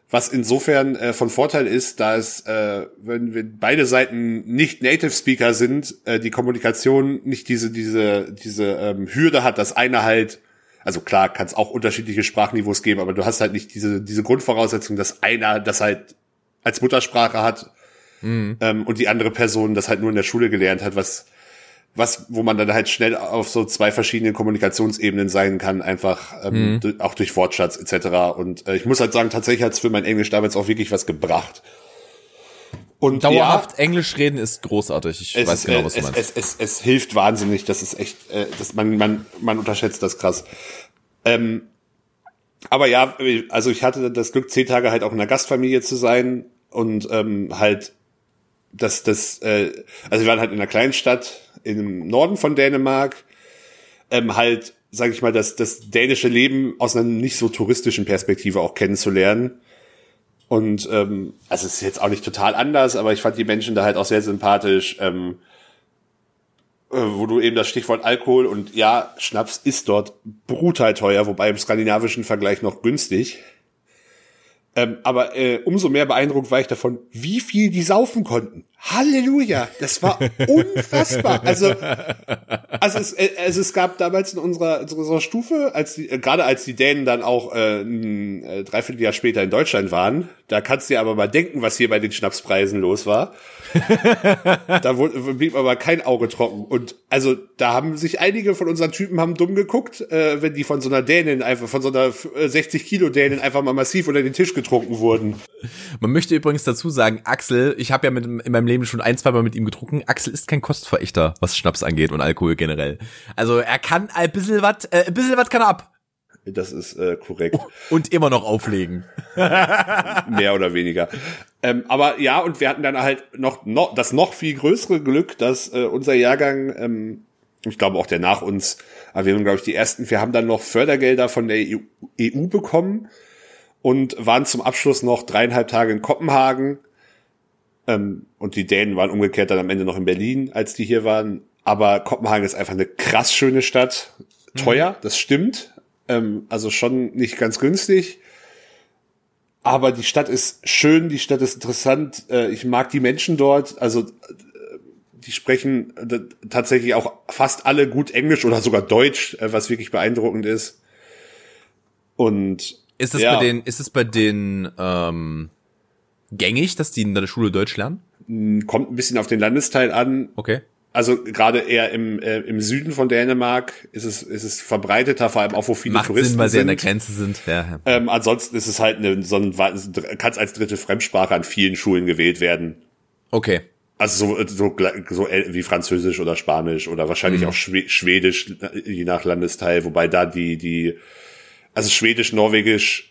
Was insofern äh, von Vorteil ist, da es, äh, wenn, wenn beide Seiten nicht Native Speaker sind, die Kommunikation nicht diese diese diese ähm, Hürde hat, dass einer halt, also klar, kann es auch unterschiedliche Sprachniveaus geben, aber du hast halt nicht diese diese Grundvoraussetzung, dass einer das halt als Muttersprache hat ähm, und die andere Person das halt nur in der Schule gelernt hat, was was, wo man dann halt schnell auf so zwei verschiedenen Kommunikationsebenen sein kann, einfach ähm, du- auch durch Wortschatz etc. Und äh, ich muss halt sagen, tatsächlich hat's für mein Englisch damals auch wirklich was gebracht. Und Dauerhaft Englisch reden ist großartig. Ich ja, es, weiß genau, äh, was du es, meinst. es, es, es hilft wahnsinnig. Das ist echt, äh, das, man, man, man unterschätzt das krass. Ähm, aber ja, also ich hatte das Glück, zehn Tage halt auch in einer Gastfamilie zu sein und ähm, halt das, das, äh, also wir waren halt in einer kleinen Stadt im Norden von Dänemark, ähm, halt, sage ich mal, das, das dänische Leben aus einer nicht so touristischen Perspektive auch kennenzulernen. Und ähm, also es ist jetzt auch nicht total anders, aber ich fand die Menschen da halt auch sehr sympathisch. Ähm, äh, wo du eben das Stichwort Alkohol und ja, Schnaps ist dort brutal teuer, wobei im skandinavischen Vergleich noch günstig. Ähm, aber äh, umso mehr beeindruckt war ich davon, wie viel die saufen konnten. Halleluja, das war unfassbar. Also, also es, äh, also es gab damals in unserer, in unserer Stufe, als die, äh, gerade als die Dänen dann auch äh, ein äh, Dreivierteljahr später in Deutschland waren, da kannst du dir aber mal denken, was hier bei den Schnapspreisen los war. da wurde, blieb aber kein Auge trocken. Und also da haben sich einige von unseren Typen haben dumm geguckt, äh, wenn die von so einer Dänin einfach, von so einer äh, 60 Kilo Dänin einfach mal massiv unter den Tisch getrunken wurden. Man möchte übrigens dazu sagen, Axel, ich habe ja mit, in meinem Leben schon ein, zwei Mal mit ihm getrunken. Axel ist kein Kostverächter, was Schnaps angeht und Alkohol generell. Also er kann ein bisschen was, äh, ein bisschen was kann er ab. Das ist äh, korrekt. Und immer noch auflegen. mehr oder weniger. Ähm, aber ja, und wir hatten dann halt noch, noch das noch viel größere Glück, dass äh, unser Jahrgang, ähm, ich glaube auch der nach uns, aber wir haben, glaube ich, die ersten, wir haben dann noch Fördergelder von der EU, EU bekommen und waren zum Abschluss noch dreieinhalb Tage in Kopenhagen. Ähm, und die Dänen waren umgekehrt dann am Ende noch in Berlin, als die hier waren. Aber Kopenhagen ist einfach eine krass schöne Stadt. Teuer, das stimmt. Ähm, also schon nicht ganz günstig. Aber die Stadt ist schön, die Stadt ist interessant. Äh, ich mag die Menschen dort. Also äh, die sprechen äh, tatsächlich auch fast alle gut Englisch oder sogar Deutsch, äh, was wirklich beeindruckend ist. Und Ist es ja, bei den, ist es bei den ähm, gängig, dass die in der Schule Deutsch lernen? kommt ein bisschen auf den Landesteil an. Okay. Also gerade eher im, äh, im Süden von Dänemark ist es, ist es verbreiteter, vor allem auch wo viele Macht Touristen Sinn, weil sie sind. an der Grenze sind. Ja, ja. Ähm, ansonsten ist es halt eine, so ein, kann es als dritte Fremdsprache an vielen Schulen gewählt werden. Okay. Also so, so, so wie Französisch oder Spanisch oder wahrscheinlich auch Schwe Schwedisch, je nach Landesteil, wobei da die, die, also Schwedisch, Norwegisch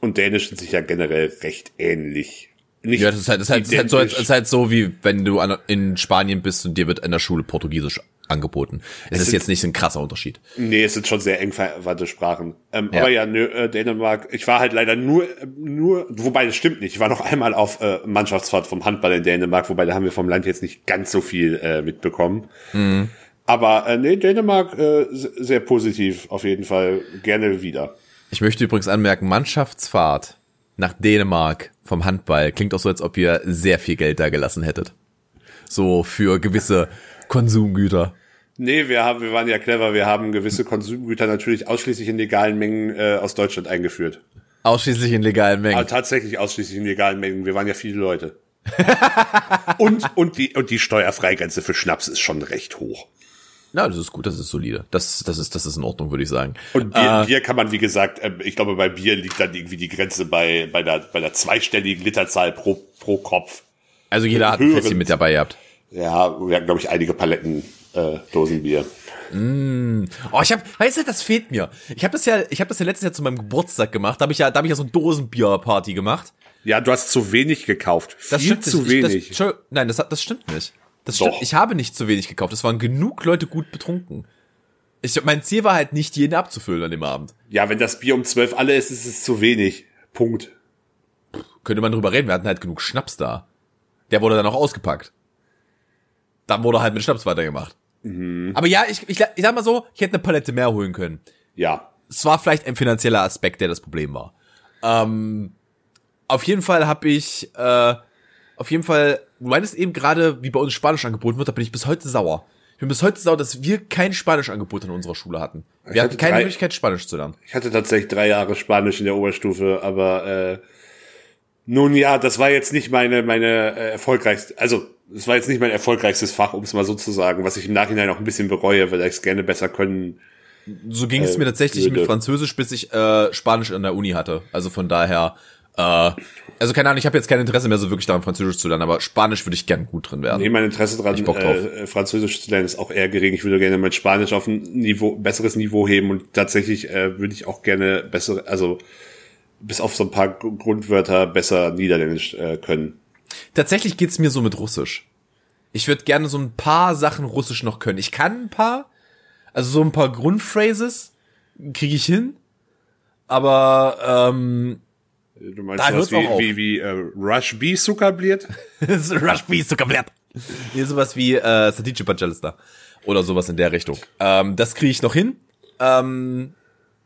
und Dänisch sind sich ja generell recht ähnlich. Nicht Ja, das ist halt, das ist halt, das ist halt, so, das ist halt so, wie wenn du an, in Spanien bist und dir wird in der Schule Portugiesisch angeboten. Es ist sind- jetzt nicht ein krasser Unterschied. Nee, es sind schon sehr eng verwandte Sprachen. Ähm, Ja. Aber ja, nö, äh, Dänemark, ich war halt leider nur, nur, wobei das stimmt nicht. Ich war noch einmal auf äh, Mannschaftsfahrt vom Handball in Dänemark, wobei da haben wir vom Land jetzt nicht ganz so viel äh, mitbekommen. Aber äh, nee, Dänemark äh, se- sehr positiv, auf jeden Fall. Gerne wieder. Ich möchte übrigens anmerken, Mannschaftsfahrt nach Dänemark vom Handball klingt auch so, als ob ihr sehr viel Geld da gelassen hättet. So für gewisse Konsumgüter. Nee, wir haben, wir waren ja clever. Wir haben gewisse Konsumgüter natürlich ausschließlich in legalen Mengen äh, aus Deutschland eingeführt. Ausschließlich in legalen Mengen. Aber tatsächlich ausschließlich in legalen Mengen. Wir waren ja viele Leute. und, und die, und die Steuerfreigrenze für Schnaps ist schon recht hoch. Na, das ist gut, das ist solide. Das, das ist, das ist in Ordnung, würde ich sagen. Und Bier, äh, Bier kann man, wie gesagt, äh, ich glaube, bei Bier liegt dann irgendwie die Grenze bei, bei der, bei der zweistelligen Literzahl pro, pro Kopf. Also jeder hat ein Fässchen mit dabei gehabt. Ja, wir hatten, glaube ich, einige Paletten äh, Dosenbier. Mm. Oh, ich habe, weißt du, das fehlt mir. Ich habe das ja, ich habe das ja letztes Jahr zu meinem Geburtstag gemacht. Da habe ich ja, da habe ich ja so ein Dosenbier-Party gemacht. Ja, du hast zu wenig gekauft. Das Viel stimmt zu nicht. wenig. Das, nein, das, das stimmt nicht. Das stimmt. Doch. Ich habe nicht zu wenig gekauft. Es waren genug Leute gut betrunken. Ich, mein Ziel war halt nicht, jeden abzufüllen an dem Abend. ja, wenn das Bier um zwölf alle ist, ist es zu wenig. Punkt. Könnte man drüber reden. Wir hatten halt genug Schnaps da. Der wurde dann auch ausgepackt. Dann wurde halt mit Schnaps weitergemacht. Mhm. Aber ja, ich, ich, ich sag mal so, ich hätte eine Palette mehr holen können. Ja. es war vielleicht ein finanzieller Aspekt, der das Problem war. Ähm, auf jeden Fall habe ich, äh, auf jeden Fall, du meintest eben gerade, wie bei uns Spanisch angeboten wird, da bin ich bis heute sauer. Ich bin bis heute sauer, dass wir kein Spanischangebot in unserer Schule hatten. Wir Ich hatten hatte keine drei- Möglichkeit, Spanisch zu lernen. Ich hatte tatsächlich drei Jahre Spanisch in der Oberstufe, aber äh, nun ja, das war jetzt nicht meine meine äh, erfolgreichste, also es war jetzt nicht mein erfolgreichstes Fach, um es mal so zu sagen, was ich im Nachhinein auch ein bisschen bereue, weil ich es gerne besser können. So ging es Äh, mir tatsächlich würde. mit Französisch, bis ich äh, Spanisch an der Uni hatte. Also von daher, äh, also keine Ahnung, ich habe jetzt kein Interesse mehr so wirklich daran, Französisch zu lernen, aber Spanisch würde ich gern gut drin werden. Nee, mein Interesse daran, ich Bock drauf. äh, Französisch zu lernen, ist auch eher gering. Ich würde gerne mein Spanisch auf ein Niveau, besseres Niveau heben und tatsächlich äh, würde ich auch gerne bessere, also bis auf so ein paar Gr- Grundwörter besser Niederländisch äh, können. Tatsächlich geht's mir so mit Russisch. Ich würde gerne so ein paar Sachen Russisch noch können. Ich kann ein paar, also so ein paar Grundphrases kriege ich hin, aber ähm, Du meinst Da sowas auf. wie, wie, wie äh, Rush B Zuckerbliert? so Rushbees Zuckerblatt. Hier sowas wie äh, Satice Bacalista oder sowas in der Richtung. Ähm, das kriege ich noch hin, ähm,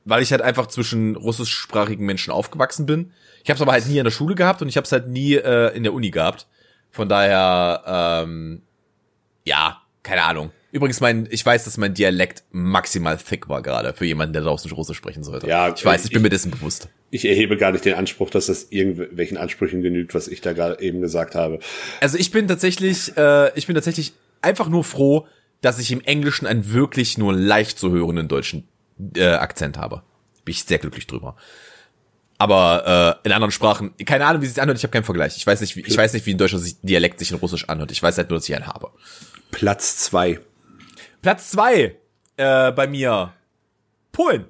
weil ich halt einfach zwischen russischsprachigen Menschen aufgewachsen bin. Ich habe es aber halt nie in der Schule gehabt und ich habe es halt nie äh, in der Uni gehabt. Von daher, ähm, ja, keine Ahnung. Übrigens, mein, ich weiß, dass mein Dialekt maximal thick war gerade für jemanden, der draußen Russisch sprechen sollte. Ja, ich weiß, ich bin ich- mir dessen bewusst. Ich erhebe gar nicht den Anspruch, dass das irgendwelchen Ansprüchen genügt, was ich da gerade eben gesagt habe. Also ich bin tatsächlich, äh, ich bin tatsächlich einfach nur froh, dass ich im Englischen einen wirklich nur leicht zu hörenden deutschen äh, Akzent habe. Bin ich sehr glücklich drüber. Aber äh, in anderen Sprachen, keine Ahnung, wie es sich anhört, ich habe keinen Vergleich. Ich weiß nicht, wie, ich weiß nicht, wie ein deutscher Dialekt sich in Russisch anhört. Ich weiß halt nur, dass ich einen habe. Platz zwei. Platz zwei äh, bei mir Polen.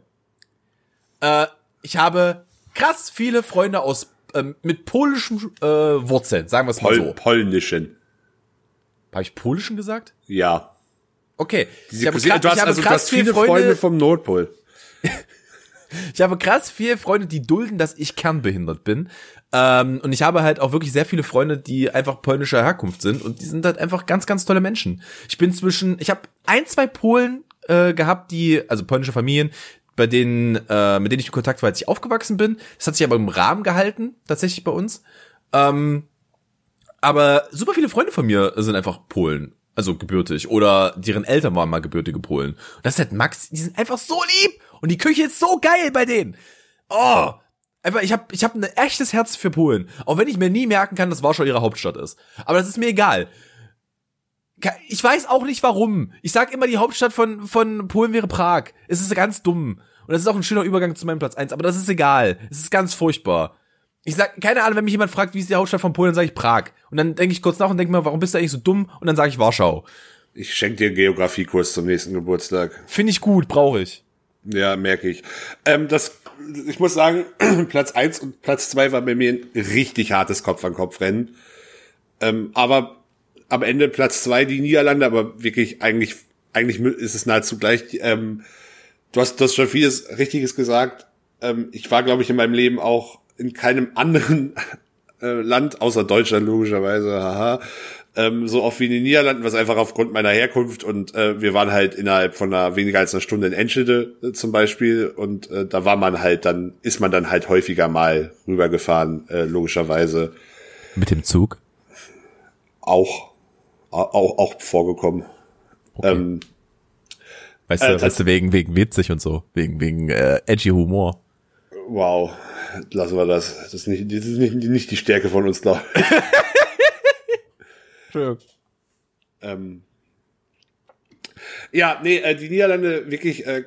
Äh, ich habe krass viele Freunde aus ähm, mit polischen äh, Wurzeln, sagen wir es mal Pol so. Polnischen. Habe ich polischen gesagt? Ja. Okay. Diese Cousine- du hast also du hast viele Freunde vom Nordpol. Ich habe krass viele Freunde, die dulden, dass ich kernbehindert bin. Ähm, und ich habe halt auch wirklich sehr viele Freunde, die einfach polnischer Herkunft sind. Und die sind halt einfach ganz, ganz tolle Menschen. Ich bin zwischen, ich habe ein, zwei Polen äh, gehabt, die, also polnische Familien, bei denen, äh, mit denen ich in Kontakt war, als ich aufgewachsen bin. Das hat sich aber im Rahmen gehalten, tatsächlich bei uns. Ähm, aber super viele Freunde von mir sind einfach Polen. Also gebürtig. Oder deren Eltern waren mal gebürtige Polen. Das ist halt Max, die sind einfach so lieb. Und die Küche ist so geil bei denen. Oh. Einfach, ich habe ich hab ein echtes Herz für Polen. Auch wenn ich mir nie merken kann, dass Warschau ihre Hauptstadt ist. Aber das ist mir egal. Ich weiß auch nicht warum. Ich sag immer, die Hauptstadt von, von Polen wäre Prag. Es ist ganz dumm. Und das ist auch ein schöner Übergang zu meinem Platz eins. Aber das ist egal. Es ist ganz furchtbar. Ich sag, keine Ahnung, wenn mich jemand fragt, wie ist die Hauptstadt von Polen, dann sage ich Prag. Und dann denke ich kurz nach und denke mir, warum bist du eigentlich so dumm? Und dann sage ich Warschau. Ich schenke dir einen Geografiekurs zum nächsten Geburtstag. Finde ich gut, brauche ich. Ja, merke ich. Ähm, das, ich muss sagen, Platz eins und Platz zwei war bei mir ein richtig hartes Kopf-an-Kopf-Rennen. Ähm, aber am Ende Platz zwei die Niederlande, aber wirklich eigentlich, eigentlich ist es nahezu gleich. Ähm, du hast, du hast schon vieles Richtiges gesagt. Ähm, ich war, glaube ich, in meinem Leben auch in keinem anderen äh, Land, außer Deutschland logischerweise, haha, ähm, so oft wie in den Niederlanden, was einfach aufgrund meiner Herkunft und äh, wir waren halt innerhalb von einer weniger als einer Stunde in Enschede äh, zum Beispiel und äh, da war man halt dann, ist man dann halt häufiger mal rübergefahren, äh, logischerweise Mit dem Zug? auch, auch, auch vorgekommen. Ähm, Weißt du, äh, weißt du, wegen, wegen witzig und so. Wegen, wegen äh, edgy Humor. Wow. Lassen wir das. Das ist nicht, das ist nicht, nicht die Stärke von uns, glaube ich. Entschuldigung. Ähm, ja, nee, äh, die Niederlande wirklich äh,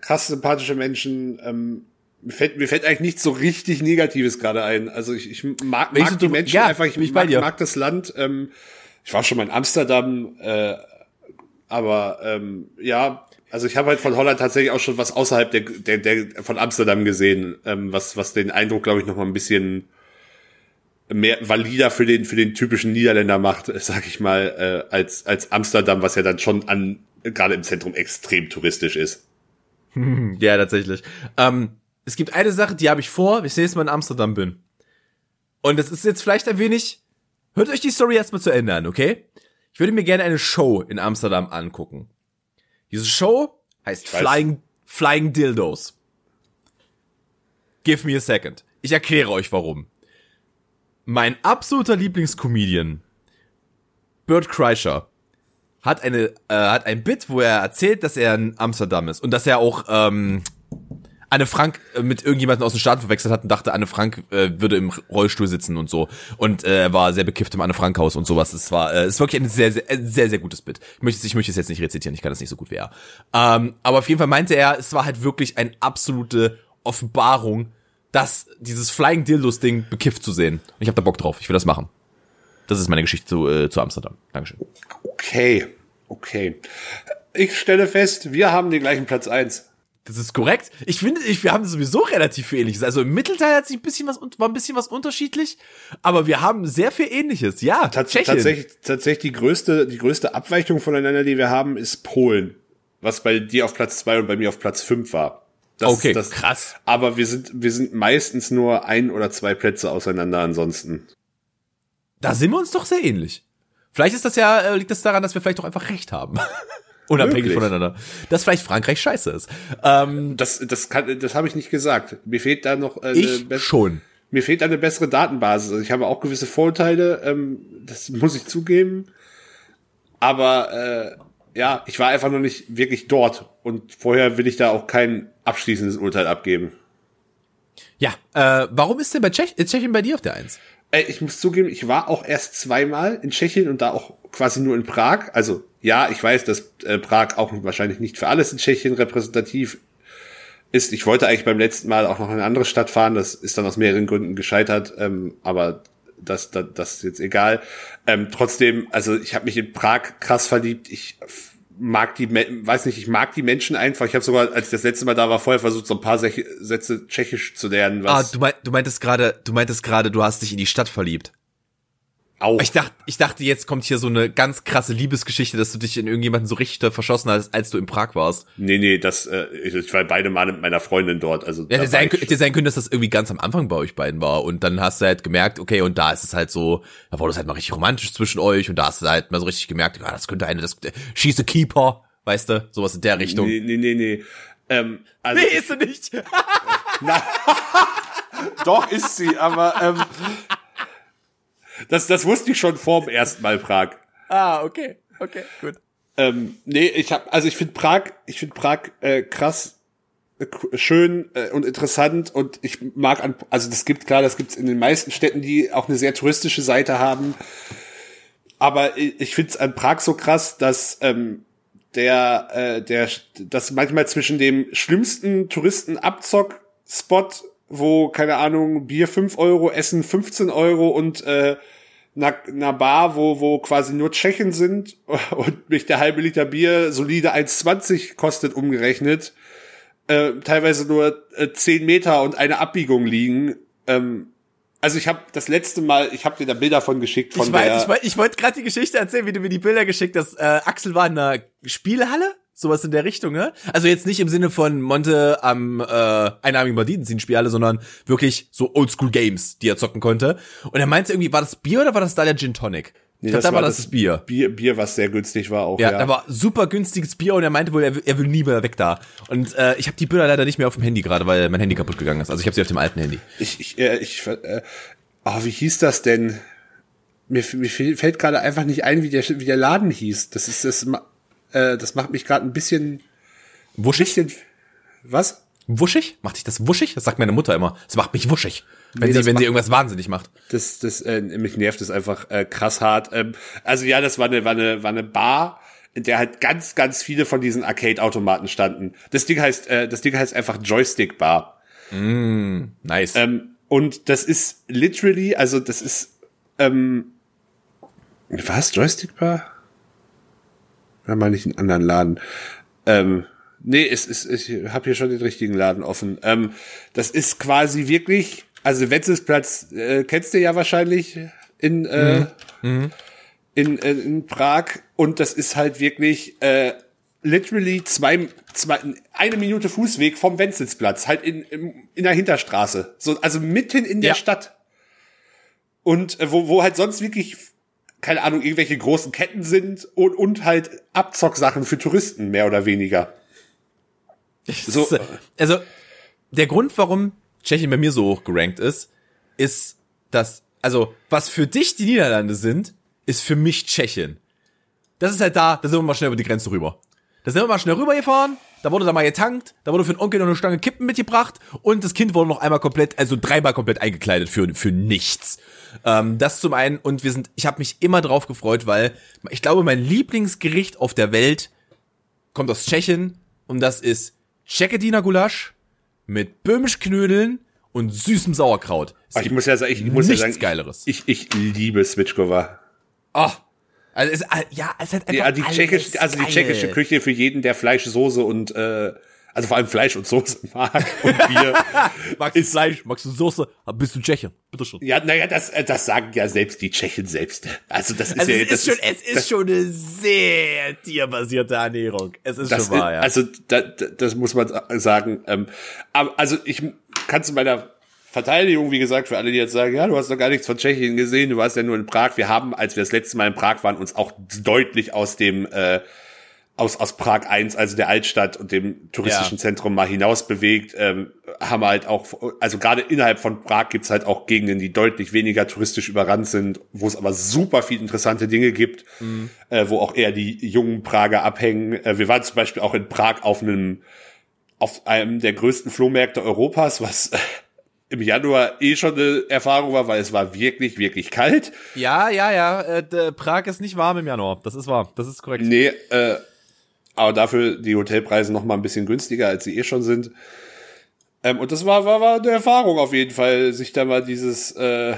krass sympathische Menschen. Ähm, mir fällt, mir fällt eigentlich nichts so richtig Negatives gerade ein. Also ich, ich mag, mag die Menschen ja, einfach, ich mag, mag, das Land. Ähm, ich war schon mal in Amsterdam, äh, aber ähm, ja, also ich habe halt von Holland tatsächlich auch schon was außerhalb der, der, der von Amsterdam gesehen, ähm, was, was den Eindruck, glaube ich, noch mal ein bisschen mehr valider für den für den typischen Niederländer macht, sag ich mal, äh, als als Amsterdam, was ja dann schon an gerade im Zentrum extrem touristisch ist. ja, tatsächlich. Ähm, es gibt eine Sache, die habe ich vor, wenn ich nächstes Mal in Amsterdam bin. Und das ist jetzt vielleicht ein wenig. Hört euch die Story erstmal zu Ende an, okay? Ich würde mir gerne eine Show in Amsterdam angucken. Diese Show heißt Flying, Flying Dildos. Give me a second. Ich erkläre euch warum. Mein absoluter Lieblingscomedian, Bert Kreischer, hat eine äh, hat ein Bit, wo er erzählt, dass er in Amsterdam ist und dass er auch ähm, Anne Frank äh, mit irgendjemandem aus dem Staat verwechselt hat und dachte, Anne Frank äh, würde im Rollstuhl sitzen und so. Und äh, er war sehr bekifft im Anne Frank Haus und sowas. Es war, äh, ist wirklich ein sehr, sehr, sehr, sehr gutes Bit. Ich möchte, ich möchte es jetzt nicht rezitieren, ich kann das nicht so gut wie er. Ähm, aber auf jeden Fall meinte er, es war halt wirklich eine absolute Offenbarung, das, dieses Flying Dildos Ding bekifft zu sehen. Und ich habe da Bock drauf. Ich will das machen. Das ist meine Geschichte zu, äh, zu Amsterdam. Dankeschön. Okay, okay. Ich stelle fest, wir haben den gleichen Platz eins. Das ist korrekt. Ich finde, ich, wir haben sowieso relativ viel Ähnliches. Also im Mittelteil hat sich ein bisschen was, war ein bisschen was unterschiedlich, aber wir haben sehr viel Ähnliches. Ja, Tats Tschechien. tatsächlich, tatsächlich die größte, die größte Abweichung voneinander, die wir haben, ist Polen. Was bei dir auf Platz zwei und bei mir auf Platz fünf war. Das, okay, das, krass. Aber wir sind, wir sind meistens nur ein oder zwei Plätze auseinander ansonsten. Da sind wir uns doch sehr ähnlich. Vielleicht ist das ja, äh, liegt das daran, dass wir vielleicht doch einfach recht haben. Unabhängig Möglich. voneinander. Dass vielleicht Frankreich scheiße ist. Ähm, das das, kann, das habe ich nicht gesagt. Mir fehlt da noch äh, ich schon. Mir fehlt da eine bessere Datenbasis. Also ich habe auch gewisse Vorteile, ähm, das muss ich zugeben. Aber äh, ja, ich war einfach noch nicht wirklich dort. Und vorher will ich da auch kein abschließendes Urteil abgeben. Ja, äh, warum ist denn bei Tschech Tschechien bei dir auf der Eins? Ey, ich muss zugeben, ich war auch erst zweimal in Tschechien und da auch quasi nur in Prag. Also ja, ich weiß, dass äh, Prag auch wahrscheinlich nicht für alles in Tschechien repräsentativ ist. Ich wollte eigentlich beim letzten Mal auch noch in eine andere Stadt fahren. Das ist dann aus mehreren Gründen gescheitert. Ähm, aber das, das, das ist jetzt egal. Ähm, trotzdem, also ich habe mich in Prag krass verliebt. Ich mag die, weiß nicht, ich mag die Menschen einfach. Ich habe sogar, als ich das letzte Mal da war, vorher versucht, so ein paar Sätze Tschechisch zu lernen. Was ah, du, mein, du meintest gerade, du meintest gerade, du hast dich in die Stadt verliebt. Auch. Ich dachte, ich dachte, jetzt kommt hier so eine ganz krasse Liebesgeschichte, dass du dich in irgendjemanden so richtig verschossen hast, als du in Prag warst. Nee, nee, das, äh, ich war beide Male mit meiner Freundin dort. Also ja, hätte sein, hätte sein können, dass das irgendwie ganz am Anfang bei euch beiden war. Und dann hast du halt gemerkt, okay, und da ist es halt so, da wurde es halt mal richtig romantisch zwischen euch und da hast du halt mal so richtig gemerkt, ja, das könnte eine, das, schieße Keeper, weißt du, sowas in der Richtung. Nee, nee, nee, nee. Ähm, also nee, ist sie nicht. Doch ist sie, aber ähm, das, das wusste ich schon vorm ersten Mal Prag. Ah, okay, okay, gut. Ähm, nee, ich hab, also ich finde Prag, ich finde Prag äh, krass, äh, schön äh, und interessant und ich mag an, also das gibt klar, das gibt's in den meisten Städten, die auch eine sehr touristische Seite haben. Aber ich, es an Prag so krass, dass ähm, der, äh, der, das manchmal zwischen dem schlimmsten Touristenabzock-Spot, wo, keine Ahnung, Bier fünf Euro, Essen 15 Euro und äh, einer, einer Bar, wo, wo quasi nur Tschechen sind und mich der halbe Liter Bier solide 1,20 kostet umgerechnet, äh, teilweise nur äh, 10 Meter und eine Abbiegung liegen. Ähm, also ich habe das letzte Mal, ich habe dir da Bilder von geschickt von ich weiß, der. Ich, ich wollte gerade die Geschichte erzählen, wie du mir die Bilder geschickt hast. Äh, Axel war in einer Spielhalle, sowas in der Richtung, ne? Also jetzt nicht im Sinne von Monte am äh, einarmigen Banditen ziehen Spielhalle, sondern wirklich so Oldschool Games, die er zocken konnte. Und er meinte irgendwie, war das Bier oder war das da der Gin Tonic? Nee, ich glaub, das da war das, das Bier. Bier. Bier, was sehr günstig war auch. Ja, ja, da war super günstiges Bier und er meinte wohl, er will, er will nie mehr weg da. Und äh, ich habe die Bilder leider nicht mehr auf dem Handy gerade, weil mein Handy kaputt gegangen ist. Also ich habe sie auf dem alten Handy. Ich, ich, äh, ich äh, oh, wie hieß das denn? Mir, mir fällt gerade einfach nicht ein, wie der, wie der Laden hieß. Das ist das, äh, das macht mich gerade ein bisschen Wuschig? Bisschen, was? Wuschig? Macht dich das wuschig? Das sagt meine Mutter immer. Das macht mich wuschig. Wenn Nee, sie, wenn sie macht- irgendwas wahnsinnig macht. Das, das, äh, mich nervt es einfach äh, krass hart. Ähm, also ja, das war eine, war eine, war eine Bar, in der halt ganz, ganz viele von diesen Arcade-Automaten standen. Das Ding heißt, äh, das Ding heißt einfach Joystick Bar. Nice. Ähm, und das ist literally, also das ist, ähm, was, Joystick Bar? Oder meine ich einen anderen Laden? Ähm, nee, es ist, ich habe hier schon den richtigen Laden offen. Ähm, das ist quasi wirklich, also Wetzelsplatz äh, kennst du ja wahrscheinlich in, äh, in, äh, in Prag und das ist halt wirklich äh, literally zwei, zwei, eine Minute Fußweg vom Wenzelsplatz, halt in, in, in der Hinterstraße. So, also mitten in der Ja. Stadt. Und äh, wo, wo halt sonst wirklich, keine Ahnung, irgendwelche großen Ketten sind und, und halt Abzocksachen für Touristen, mehr oder weniger. so- ist, also, der Grund, warum Tschechien bei mir so hoch gerankt ist, ist, dass, also, was für dich die Niederlande sind, ist für mich Tschechien. Das ist halt da, da sind wir mal schnell über die Grenze rüber. Da sind wir mal schnell rübergefahren, da wurde da mal getankt, da wurde für den Onkel noch eine Stange Kippen mitgebracht und das Kind wurde noch einmal komplett, also dreimal komplett eingekleidet für, für nichts. Ähm, das zum einen und wir sind, ich habe mich immer drauf gefreut, weil ich glaube, mein Lieblingsgericht auf der Welt kommt aus Tschechien und das ist Tschekediner Gulasch mit Böhmischknödeln und süßem Sauerkraut. Ich muss ja sagen, ich muss ja Nichts sagen, Geileres. Ich, ich liebe Switchkova. Oh. Also es, ja, es hat einfach Ja, die tschechische, also die geil. tschechische Küche für jeden, der Fleisch, Soße und äh, also vor allem Fleisch und Soße mag und Bier. Magst du Fleisch, magst du Soße, aber bist du Tscheche? Bitte schon. ja, naja, das, äh, das sagen ja selbst die Tschechen selbst. Also das ist Also ja es das ist schon, es ist schon eine sehr tierbasierte Ernährung. Es ist schon wahr, ist, ja. Also da, da, das muss man sagen. Ähm, also ich kann zu meiner Verteidigung, wie gesagt, für alle, die jetzt sagen, ja, du hast doch gar nichts von Tschechien gesehen, du warst ja nur in Prag. Wir haben, als wir das letzte Mal in Prag waren, uns auch deutlich aus dem äh, aus, aus Prag 1, also der Altstadt und dem touristischen Ja. Zentrum mal hinaus bewegt, ähm, haben halt auch, also gerade innerhalb von Prag gibt's halt auch Gegenden, die deutlich weniger touristisch überrannt sind, wo es aber super viel interessante Dinge gibt, äh, wo auch eher die jungen Prager abhängen. Äh, wir waren zum Beispiel auch in Prag auf einem, auf einem der größten Flohmärkte Europas, was im Januar eh schon eine Erfahrung war, weil es war wirklich, wirklich kalt. ja, ja, ja. Äh, Prag ist nicht warm im Januar. Das ist wahr. Das ist korrekt. Nee, äh, aber dafür die Hotelpreise noch mal ein bisschen günstiger, als sie eh schon sind. Ähm, und das war, war, war eine Erfahrung auf jeden Fall, sich da mal dieses, äh,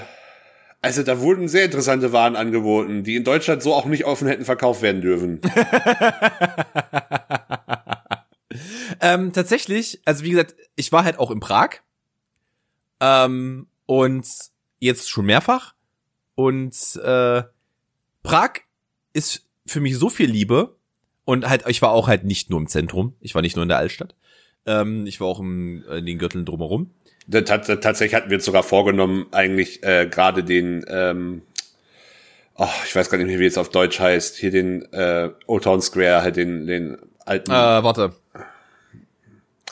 also da wurden sehr interessante Waren angeboten, die in Deutschland so auch nicht offen hätten verkauft werden dürfen. Ähm, tatsächlich, also wie gesagt, ich war halt auch in Prag. Ähm, und jetzt schon mehrfach. Und äh, Prag ist für mich so viel Liebe. Und halt, ich war auch halt nicht nur im Zentrum. Ich war nicht nur in der Altstadt. Ähm, ich war auch im, in den Gürteln drumherum. Tatsächlich hatten wir uns sogar vorgenommen, eigentlich äh, gerade den, ähm, oh, ich weiß gar nicht mehr, wie es auf Deutsch heißt, hier den äh, Old Town Square, halt den, den alten, Äh, warte.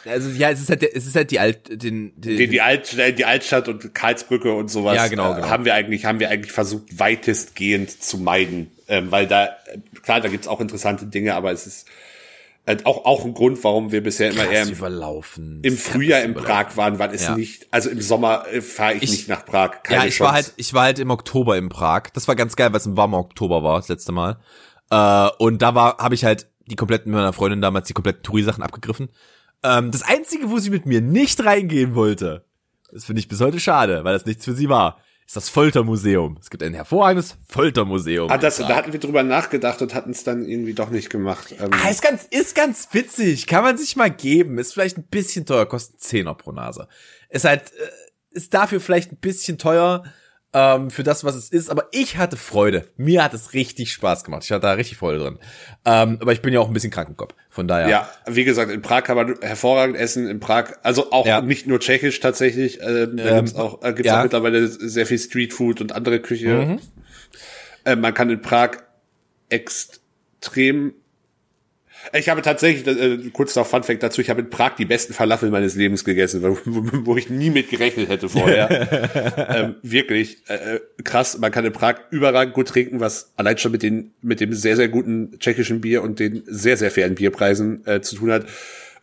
Also ja, es ist halt, es ist halt die Alt, den, den, die, die, Alt, die Altstadt und Karlsbrücke und sowas Ja, genau, äh, genau. haben wir eigentlich haben wir eigentlich versucht weitestgehend zu meiden, ähm, weil da äh, klar da gibt's auch interessante Dinge, aber es ist äh, auch auch ein Grund, warum wir bisher immer eher im, überlaufen. im Frühjahr in. Prag waren, weil es Ja. nicht also im Sommer äh, fahre ich, Ich- nicht nach Prag. Keine Ja, ich Chance. war halt, ich war halt im Oktober in Prag. Das war ganz geil, weil es im warmen Oktober war, das letzte Mal. Äh, und da war, habe ich halt die kompletten mit meiner Freundin damals die kompletten Touri-Sachen abgegriffen. Ähm, das einzige, wo sie mit mir nicht reingehen wollte, das finde ich bis heute schade, weil das nichts für sie war, ist das Foltermuseum. Es gibt ein hervorragendes Foltermuseum. Ah, das, da hatten wir drüber nachgedacht und hatten es dann irgendwie doch nicht gemacht. Ähm, Ah, ist ganz, ist ganz witzig. Kann man sich mal geben. Ist vielleicht ein bisschen teuer, kostet 10er pro Nase. Ist halt, äh, ist dafür vielleicht ein bisschen teuer, ähm, für das, was es ist. Aber ich hatte Freude. Mir hat es richtig Spaß gemacht. Ich hatte da richtig Freude drin. Ähm, aber ich bin ja auch ein bisschen krank im Kopf. Von daher. Ja, wie gesagt, in Prag kann man hervorragend essen. In Prag, also auch Ja. nicht nur tschechisch tatsächlich. Ähm, da gibt's auch, äh, gibt's ja. auch mittlerweile sehr viel Streetfood und andere Küche. Mhm. Äh, man kann in Prag extrem. Ich habe tatsächlich, äh, kurz noch Fun Fact dazu, ich habe in Prag die besten Falafel meines Lebens gegessen, wo, wo, wo ich nie mit gerechnet hätte vorher. ähm, wirklich äh, krass. Man kann in Prag überragend gut trinken, was allein schon mit den mit dem sehr sehr guten tschechischen Bier und den sehr sehr fairen Bierpreisen äh, zu tun hat.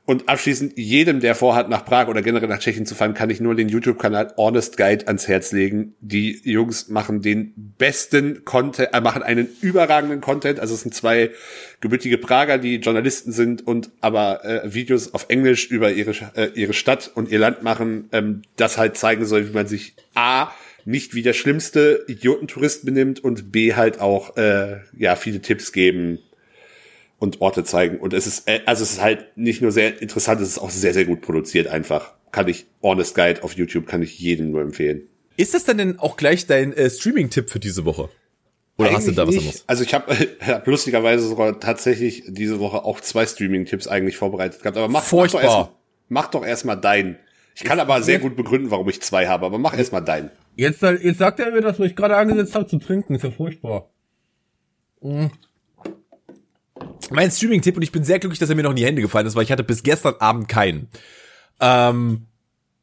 Und abschließend, jedem, der vorhat, nach Prag oder generell nach Tschechien zu fahren, kann ich nur den YouTube-Kanal Honest Guide ans Herz legen. Die Jungs machen den besten Content, äh, machen einen überragenden Content. Also es sind zwei gebürtige Prager, die Journalisten sind und aber äh, Videos auf Englisch über ihre, äh, ihre Stadt und ihr Land machen, ähm, das halt zeigen soll, wie man sich A, nicht wie der schlimmste Idiotentourist benimmt und B, halt auch äh, ja viele Tipps geben, und Orte zeigen. Und es ist, äh, also es ist halt nicht nur sehr interessant, es ist auch sehr, sehr gut produziert einfach. Kann ich, Honest Guide auf YouTube kann ich jedem nur empfehlen. Ist das dann denn auch gleich dein äh, Streaming-Tipp für diese Woche? Oder Eigentlich hast du da was anderes? Also ich habe hab lustigerweise sogar tatsächlich diese Woche auch zwei Streaming-Tipps eigentlich vorbereitet gehabt. Aber mach, Furchtbar. mach doch erst, mach doch erstmal deinen. Ich kann aber sehr gut begründen, warum ich zwei habe, aber mach erstmal deinen. Jetzt, jetzt sagt er mir das, was ich gerade angesetzt habe zu trinken. Ist ja furchtbar. Mhm mein Streaming-Tipp und ich bin sehr glücklich, dass er mir noch in die Hände gefallen ist, weil ich hatte bis gestern Abend keinen. Ähm,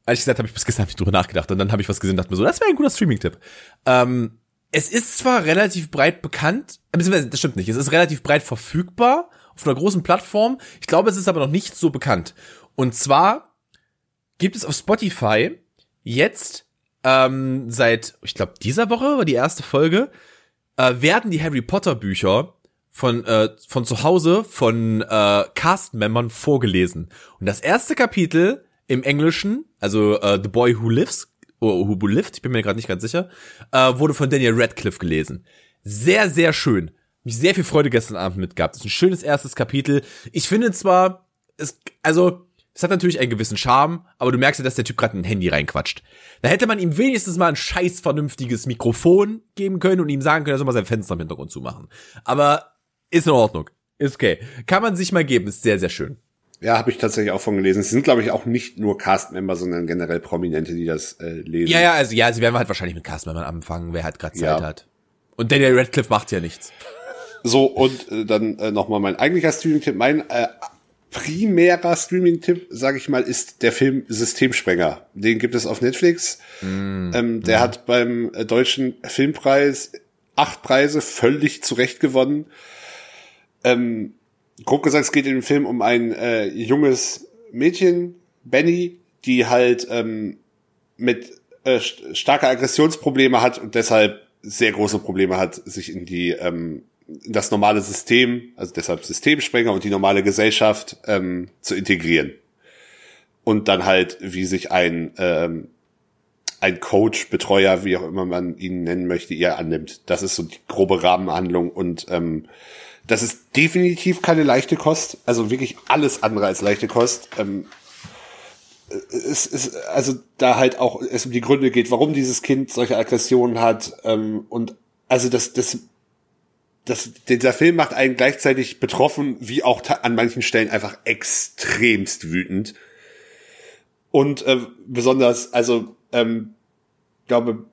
als ich gesagt habe, ich bis gestern hab ich drüber nachgedacht und dann habe ich was gesehen dachte mir so, das wäre ein guter Streaming-Tipp. Ähm, es ist zwar relativ breit bekannt, äh, beziehungsweise das stimmt nicht, es ist relativ breit verfügbar auf einer großen Plattform. Ich glaube, es ist aber noch nicht so bekannt. Und zwar gibt es auf Spotify jetzt ähm, seit, ich glaube, dieser Woche war die erste Folge, äh, werden die Harry Potter Bücher von, äh, von zu Hause von äh, Cast-Membern vorgelesen. Und das erste Kapitel im Englischen, also äh, The Boy Who Lives, oder Who Lived, ich bin mir gerade nicht ganz sicher, äh, wurde von Daniel Radcliffe gelesen. Sehr, sehr schön. Mich sehr viel Freude gestern Abend mit gehabt. Das ist ein schönes erstes Kapitel. Ich finde zwar, es, also, es hat natürlich einen gewissen Charme, aber du merkst ja, dass der Typ gerade ein Handy reinquatscht. Da hätte man ihm wenigstens mal ein scheiß vernünftiges Mikrofon geben können und ihm sagen können, er soll mal sein Fenster im Hintergrund zumachen. Aber ist in Ordnung. Ist okay. Kann man sich mal geben. Ist sehr, sehr schön. Ja, habe ich tatsächlich auch von gelesen. Es sind, glaube ich, auch nicht nur Cast-Member, sondern generell Prominente, die das äh, lesen. Ja, ja, also ja, sie werden halt wahrscheinlich mit Cast-Membern anfangen, wer halt gerade Zeit ja. hat. Und Daniel Radcliffe macht ja nichts. So, und äh, dann äh, nochmal mein eigentlicher Streaming-Tipp. Mein äh, primärer Streaming-Tipp, sage ich mal, ist der Film Systemsprenger. Den gibt es auf Netflix. Mm, ähm, der mm. hat beim äh, deutschen Filmpreis acht Preise völlig zurecht gewonnen. Ähm, grob gesagt, es geht in dem Film um ein äh, junges Mädchen, Benny, die halt ähm, mit äh, starke Aggressionsprobleme hat und deshalb sehr große Probleme hat, sich in die ähm, in das normale System, also deshalb Systemsprenger und die normale Gesellschaft ähm, zu integrieren. Und dann halt, wie sich ein ähm, ein Coach, Betreuer, wie auch immer man ihn nennen möchte, ihr annimmt. Das ist so die grobe Rahmenhandlung und ähm, das ist definitiv keine leichte Kost, also wirklich alles andere als leichte Kost. Ähm, es ist also da halt auch es um die Gründe geht, warum dieses Kind solche Aggressionen hat ähm, und also das das das dieser Film macht einen gleichzeitig betroffen wie auch an manchen Stellen einfach extremst wütend und äh, besonders also ähm, glaube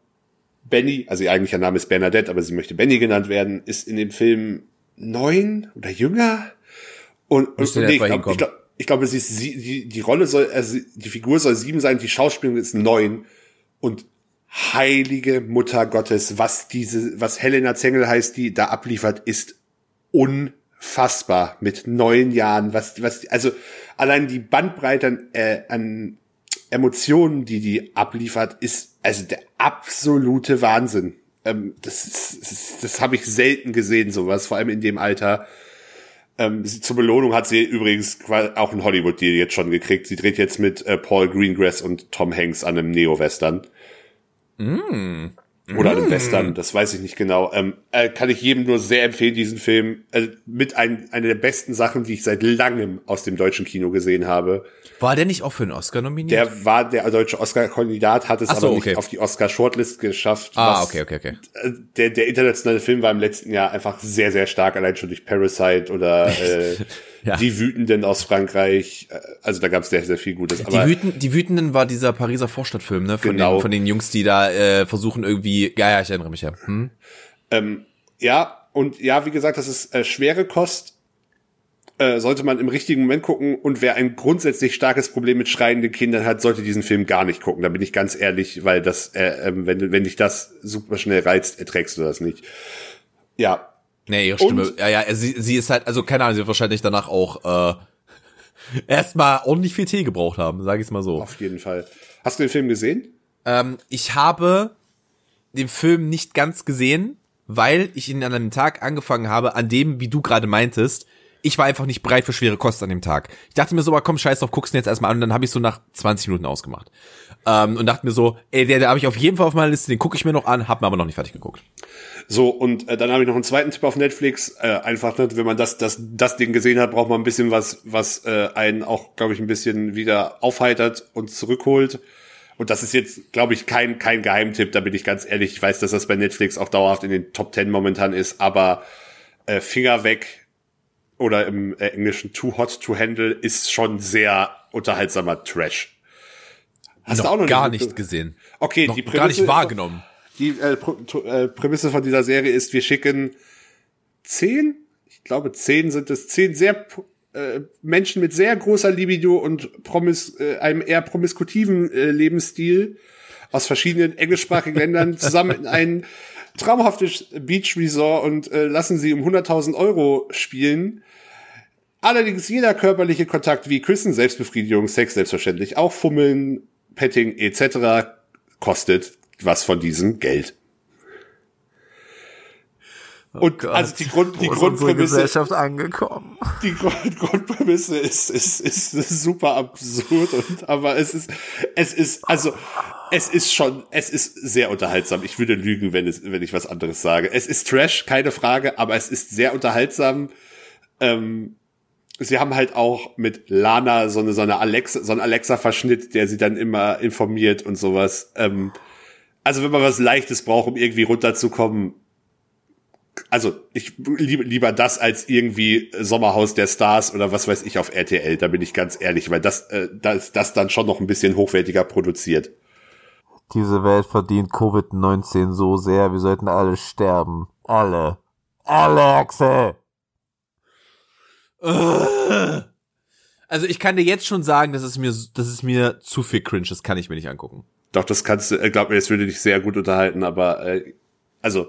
Benny, also ihr eigentlicher Name ist Bernadette, aber sie möchte Benny genannt werden, ist in dem Film neun oder jünger. Und, und, nee, ich glaube, ich, glaub, ich glaube, sie ist sie, die, die Rolle soll, also die Figur soll sieben sein, die Schauspielerin ist neun. Und heilige Mutter Gottes, was diese, was Helena Zengel heißt, die da abliefert, ist unfassbar mit neun Jahren. Was, was, also allein die Bandbreite an, äh, an Emotionen, die die abliefert, ist also der absolute Wahnsinn. Ähm, das das, das habe ich selten gesehen, sowas, vor allem in dem Alter. Ähm, sie, zur Belohnung hat sie übrigens auch ein Hollywood-Deal jetzt schon gekriegt. Sie dreht jetzt mit äh, Paul Greengrass und Tom Hanks an einem Neo-Western. Mm. Oder einem mm. Western, das weiß ich nicht genau. Ähm, äh, kann ich jedem nur sehr empfehlen, diesen Film. Äh, mit ein, einer der besten Sachen, die ich seit langem aus dem deutschen Kino gesehen habe. War der nicht auch für einen Oscar nominiert? Der war der deutsche Oscar-Kandidat, hat es so, aber nicht okay. auf die Oscar-Shortlist geschafft. Ah, okay, okay, okay. Äh, der, der internationale Film war im letzten Jahr einfach sehr, sehr stark, allein schon durch Parasite oder äh, ja. Die Wütenden aus Frankreich. Äh, also da gab es sehr, sehr viel Gutes. Aber die, Wüten, die Wütenden war dieser Pariser Vorstadtfilm, ne? Von, genau. den, von den Jungs, die da äh, versuchen irgendwie, ja, ja, ich erinnere mich ja. Hm? Ähm, ja, und ja, wie gesagt, das ist äh, schwere Kost äh, sollte man im richtigen Moment gucken und wer ein grundsätzlich starkes Problem mit schreienden Kindern hat, sollte diesen Film gar nicht gucken. Da bin ich ganz ehrlich, weil das, äh, äh, wenn, wenn dich das super schnell reizt, erträgst du das nicht. Ja. Nee, ihre Stimme, und, ja, ja, sie, sie ist halt, also keine Ahnung, sie wird wahrscheinlich danach auch, äh, erstmal ordentlich viel Tee gebraucht haben, sage ich es mal so. Auf jeden Fall. Hast du den Film gesehen? Ähm, ich habe den Film nicht ganz gesehen, weil ich ihn an einem Tag angefangen habe, an dem, wie du gerade meintest, ich war einfach nicht bereit für schwere Kost an dem Tag. Ich dachte mir so, komm, scheiß drauf, guck's ihn jetzt erstmal an und dann habe ich so nach 20 Minuten ausgemacht. Ähm, und dachte mir so, ey, der, der habe ich auf jeden Fall auf meiner Liste, den gucke ich mir noch an, hab mir aber noch nicht fertig geguckt. So, und äh, dann habe ich noch einen zweiten Tipp auf Netflix. Äh, einfach, ne, wenn man das, das, das Ding gesehen hat, braucht man ein bisschen was, was äh, einen auch, glaube ich, ein bisschen wieder aufheitert und zurückholt. Und das ist jetzt, glaube ich, kein, kein Geheimtipp, da bin ich ganz ehrlich. Ich weiß, dass das bei Netflix auch dauerhaft in den Top Ten momentan ist, aber äh, Finger weg oder im äh, Englischen Too Hot to Handle ist schon sehr unterhaltsamer Trash. Hast noch du auch noch gar nicht, nicht gesehen? Okay, noch die Prämisse gar nicht wahrgenommen. Die äh, äh, Prämisse von dieser Serie ist, wir schicken zehn, ich glaube zehn sind es, zehn sehr äh, Menschen mit sehr großer Libido und promis, äh, einem eher promiskutiven äh, Lebensstil aus verschiedenen englischsprachigen Ländern zusammen in ein traumhaftes Beach Resort und äh, lassen sie um 100.000 Euro spielen. Allerdings jeder körperliche Kontakt wie Küssen, Selbstbefriedigung, Sex selbstverständlich, auch Fummeln, Petting etc. kostet was von diesem Geld. Oh und Gott, also die Grund, die Grundprämisse Gesellschaft angekommen. Die Grund, Grundprämisse ist, ist, ist, ist super absurd und aber es ist es ist also es ist schon es ist sehr unterhaltsam. Ich würde lügen, wenn es wenn ich was anderes sage. Es ist Trash, keine Frage, aber es ist sehr unterhaltsam. Ähm, sie haben halt auch mit Lana so eine so eine Alexa so ein Alexa Verschnitt, der sie dann immer informiert und sowas. Ähm, also wenn man was Leichtes braucht, um irgendwie runterzukommen, also ich liebe lieber das als irgendwie Sommerhaus der Stars oder was weiß ich auf RTL, da bin ich ganz ehrlich, weil das, äh, das, das dann schon noch ein bisschen hochwertiger produziert. Diese Welt verdient Covid-19 so sehr, wir sollten alle sterben. Alle. Alle, Axel! Also ich kann dir jetzt schon sagen, dass es mir, das ist mir zu viel cringe, das kann ich mir nicht angucken. Doch, das kannst du, äh, glaub mir, es würde dich sehr gut unterhalten, aber äh, also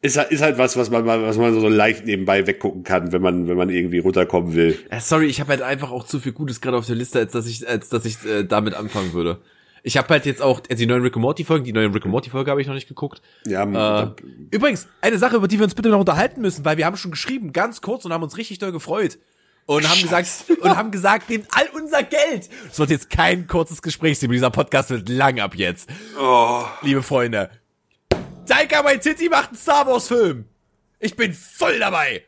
ist halt, ist halt was, was man, was man so leicht nebenbei weggucken kann, wenn man, wenn man irgendwie runterkommen will. Ja, sorry, ich habe halt einfach auch zu viel Gutes gerade auf der Liste, als dass ich, als dass ich äh, damit anfangen würde. Ich habe halt jetzt auch also die neuen Rick and Morty Folgen, die neuen Rick and Morty Folge habe ich noch nicht geguckt. Ja. Äh, übrigens eine Sache, über die wir uns bitte noch unterhalten müssen, weil wir haben schon geschrieben, ganz kurz und haben uns richtig doll gefreut und haben gesagt und haben gesagt, nehmt all unser Geld. Es wird jetzt kein kurzes Gespräch, dieser Podcast wird lang ab jetzt. Oh. Liebe Freunde, Taika Waititi macht einen Star Wars Film. Ich bin voll dabei.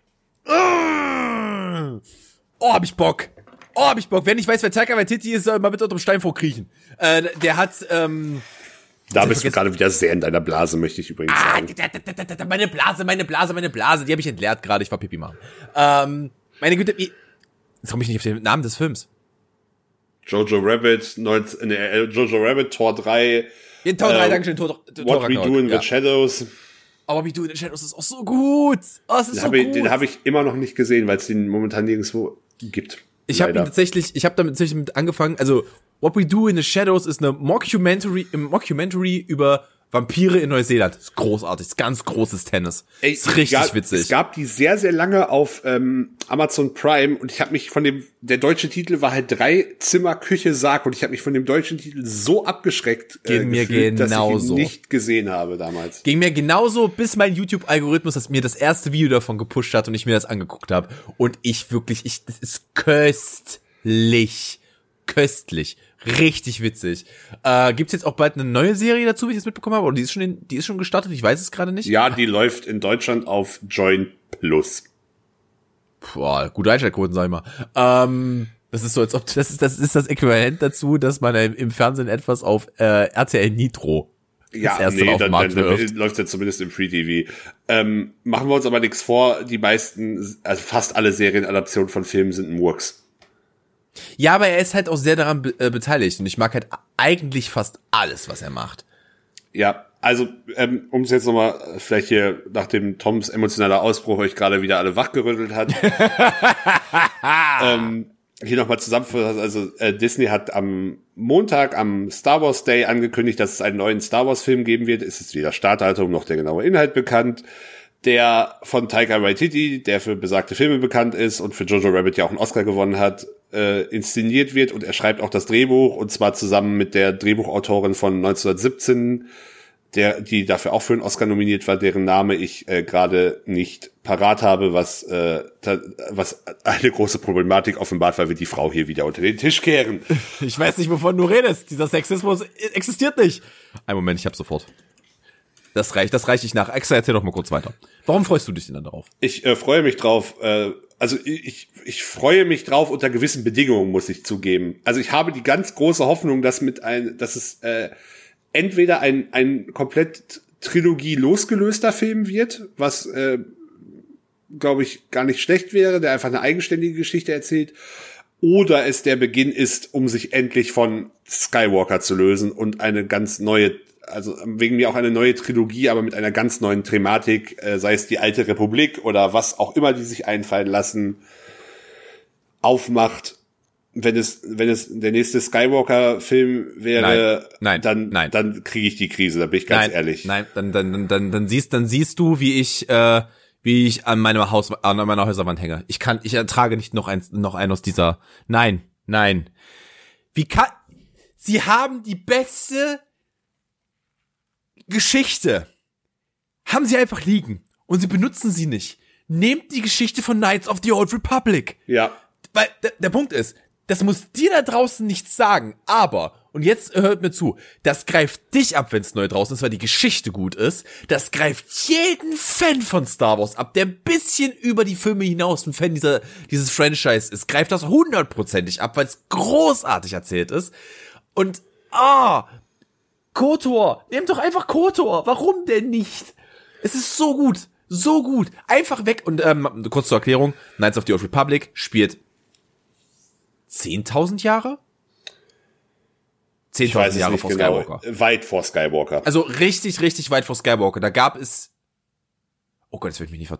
Oh, hab ich Bock. Oh, hab ich Bock. Wer nicht weiß, wer Taika Waititi ist, soll mal bitte unter dem Stein vorkriechen. Äh, der hat, ähm, da bist du gerade wieder sehr in deiner Blase, möchte ich übrigens ah, sagen. Meine Blase, meine Blase, meine Blase, die habe ich entleert gerade. Ich war Pipi machen. Ähm, meine Güte, wie, jetzt komme ich nicht auf den Namen des Films. Jojo Rabbit, 19, äh, Jojo Rabbit, Tor 3, in Tor 3, äh, Dankeschön, Tor, Tor What We Do in ja. the Shadows. Aber We Do in the Shadows ist auch so gut. Oh, es ist den so gut. Ich, den habe ich immer noch nicht gesehen, weil es den momentan nirgendwo gibt. Ich habe ihn tatsächlich, ich habe damit tatsächlich mit angefangen. Also What We Do in the Shadows ist eine Mockumentary, Mockumentary über Vampire in Neuseeland. Ist großartig, ist ganz großes Tennis. Ey, ist richtig gab, witzig. Es gab die sehr, sehr lange auf ähm, Amazon Prime und ich habe mich von dem, der deutsche Titel war halt drei Zimmer Küche Sarg und ich habe mich von dem deutschen Titel so abgeschreckt äh, Ging mir gefühlt, genauso. dass ich ihn nicht gesehen habe damals. Ging mir genauso, bis mein YouTube-Algorithmus mir das erste Video davon gepusht hat und ich mir das angeguckt habe. Und ich wirklich, ich, das ist köstlich. Köstlich. Richtig witzig. Äh, gibt's jetzt auch bald eine neue Serie dazu, wie ich es mitbekommen habe? Oder die ist schon, in, die ist schon gestartet? Ich weiß es gerade nicht. Ja, die läuft in Deutschland auf Join Plus. Boah, gute Einschaltquoten, sag ich mal. Ähm, das ist so, als ob das ist das ist das Äquivalent dazu, dass man im Fernsehen etwas auf äh, RTL Nitro ja, das nee, dann, dann, dann läuft ja zumindest im Free TV. Ähm, machen wir uns aber nichts vor, die meisten, also fast alle Serienadaptionen von Filmen sind Murks. Ja, aber er ist halt auch sehr daran be äh, beteiligt und ich mag halt eigentlich fast alles, was er macht. Ja, also um es jetzt nochmal vielleicht hier nachdem Toms emotionaler Ausbruch euch gerade wieder alle wachgerüttelt hat. ähm, hier nochmal zusammenfassen, also äh, Disney hat am Montag, am Star Wars Day angekündigt, dass es einen neuen Star Wars Film geben wird. Es ist weder Startdatum noch der genaue Inhalt bekannt der von Taika Waititi, der für besagte Filme bekannt ist und für Jojo Rabbit ja auch einen Oscar gewonnen hat, äh, inszeniert wird und er schreibt auch das Drehbuch und zwar zusammen mit der Drehbuchautorin von 1917, der, die dafür auch für einen Oscar nominiert war, deren Name ich äh, gerade nicht parat habe, was, äh, da, was eine große Problematik offenbart, weil wir die Frau hier wieder unter den Tisch kehren. Ich weiß nicht, wovon du redest. Dieser Sexismus existiert nicht. Ein Moment, ich hab sofort. Das reicht, das reicht ich nach. Extra, erzähl doch mal kurz weiter. Warum freust du dich denn dann darauf? Ich äh, freue mich drauf. Äh, also ich, ich freue mich drauf unter gewissen Bedingungen, muss ich zugeben. Also ich habe die ganz große Hoffnung, dass mit ein, dass es äh, entweder ein, ein komplett Trilogie losgelöster Film wird, was äh, glaube ich gar nicht schlecht wäre, der einfach eine eigenständige Geschichte erzählt, oder es der Beginn ist, um sich endlich von Skywalker zu lösen und eine ganz neue also wegen mir auch eine neue Trilogie, aber mit einer ganz neuen Thematik, äh, sei es die alte Republik oder was auch immer die sich einfallen lassen, aufmacht. Wenn es, wenn es der nächste Skywalker-Film wäre, nein, nein, dann, nein. dann kriege ich die Krise, da bin ich ganz nein, ehrlich. Nein, dann, dann, dann, dann, dann siehst, dann siehst du, wie ich, äh, wie ich an meinem Haus, an meiner Häuserwand hänge. Ich kann, ich ertrage nicht noch eins, noch einen aus dieser. Nein, nein. Wie kann? Sie haben die beste Geschichte haben sie einfach liegen und sie benutzen sie nicht. Nehmt die Geschichte von Knights of the Old Republic. Ja. Weil der, Punkt ist, das muss dir da draußen nichts sagen, aber, und jetzt hört mir zu, das greift dich ab, wenn es neu draußen ist, weil die Geschichte gut ist. Das greift jeden Fan von Star Wars ab, der ein bisschen über die Filme hinaus ein Fan dieser, dieses Franchise ist. Greift das hundertprozentig ab, weil es großartig erzählt ist. Und, ah, Kotor, nehmt doch einfach Kotor. Warum denn nicht? Es ist so gut, so gut. Einfach weg. Und ähm, kurz zur Erklärung, Knights of the Old Republic spielt 10.000 Jahre? 10.000 Jahre vor genau. Skywalker. Weit vor Skywalker. Also richtig, richtig weit vor Skywalker. Da gab es. Oh Gott, das wird mich nicht ver.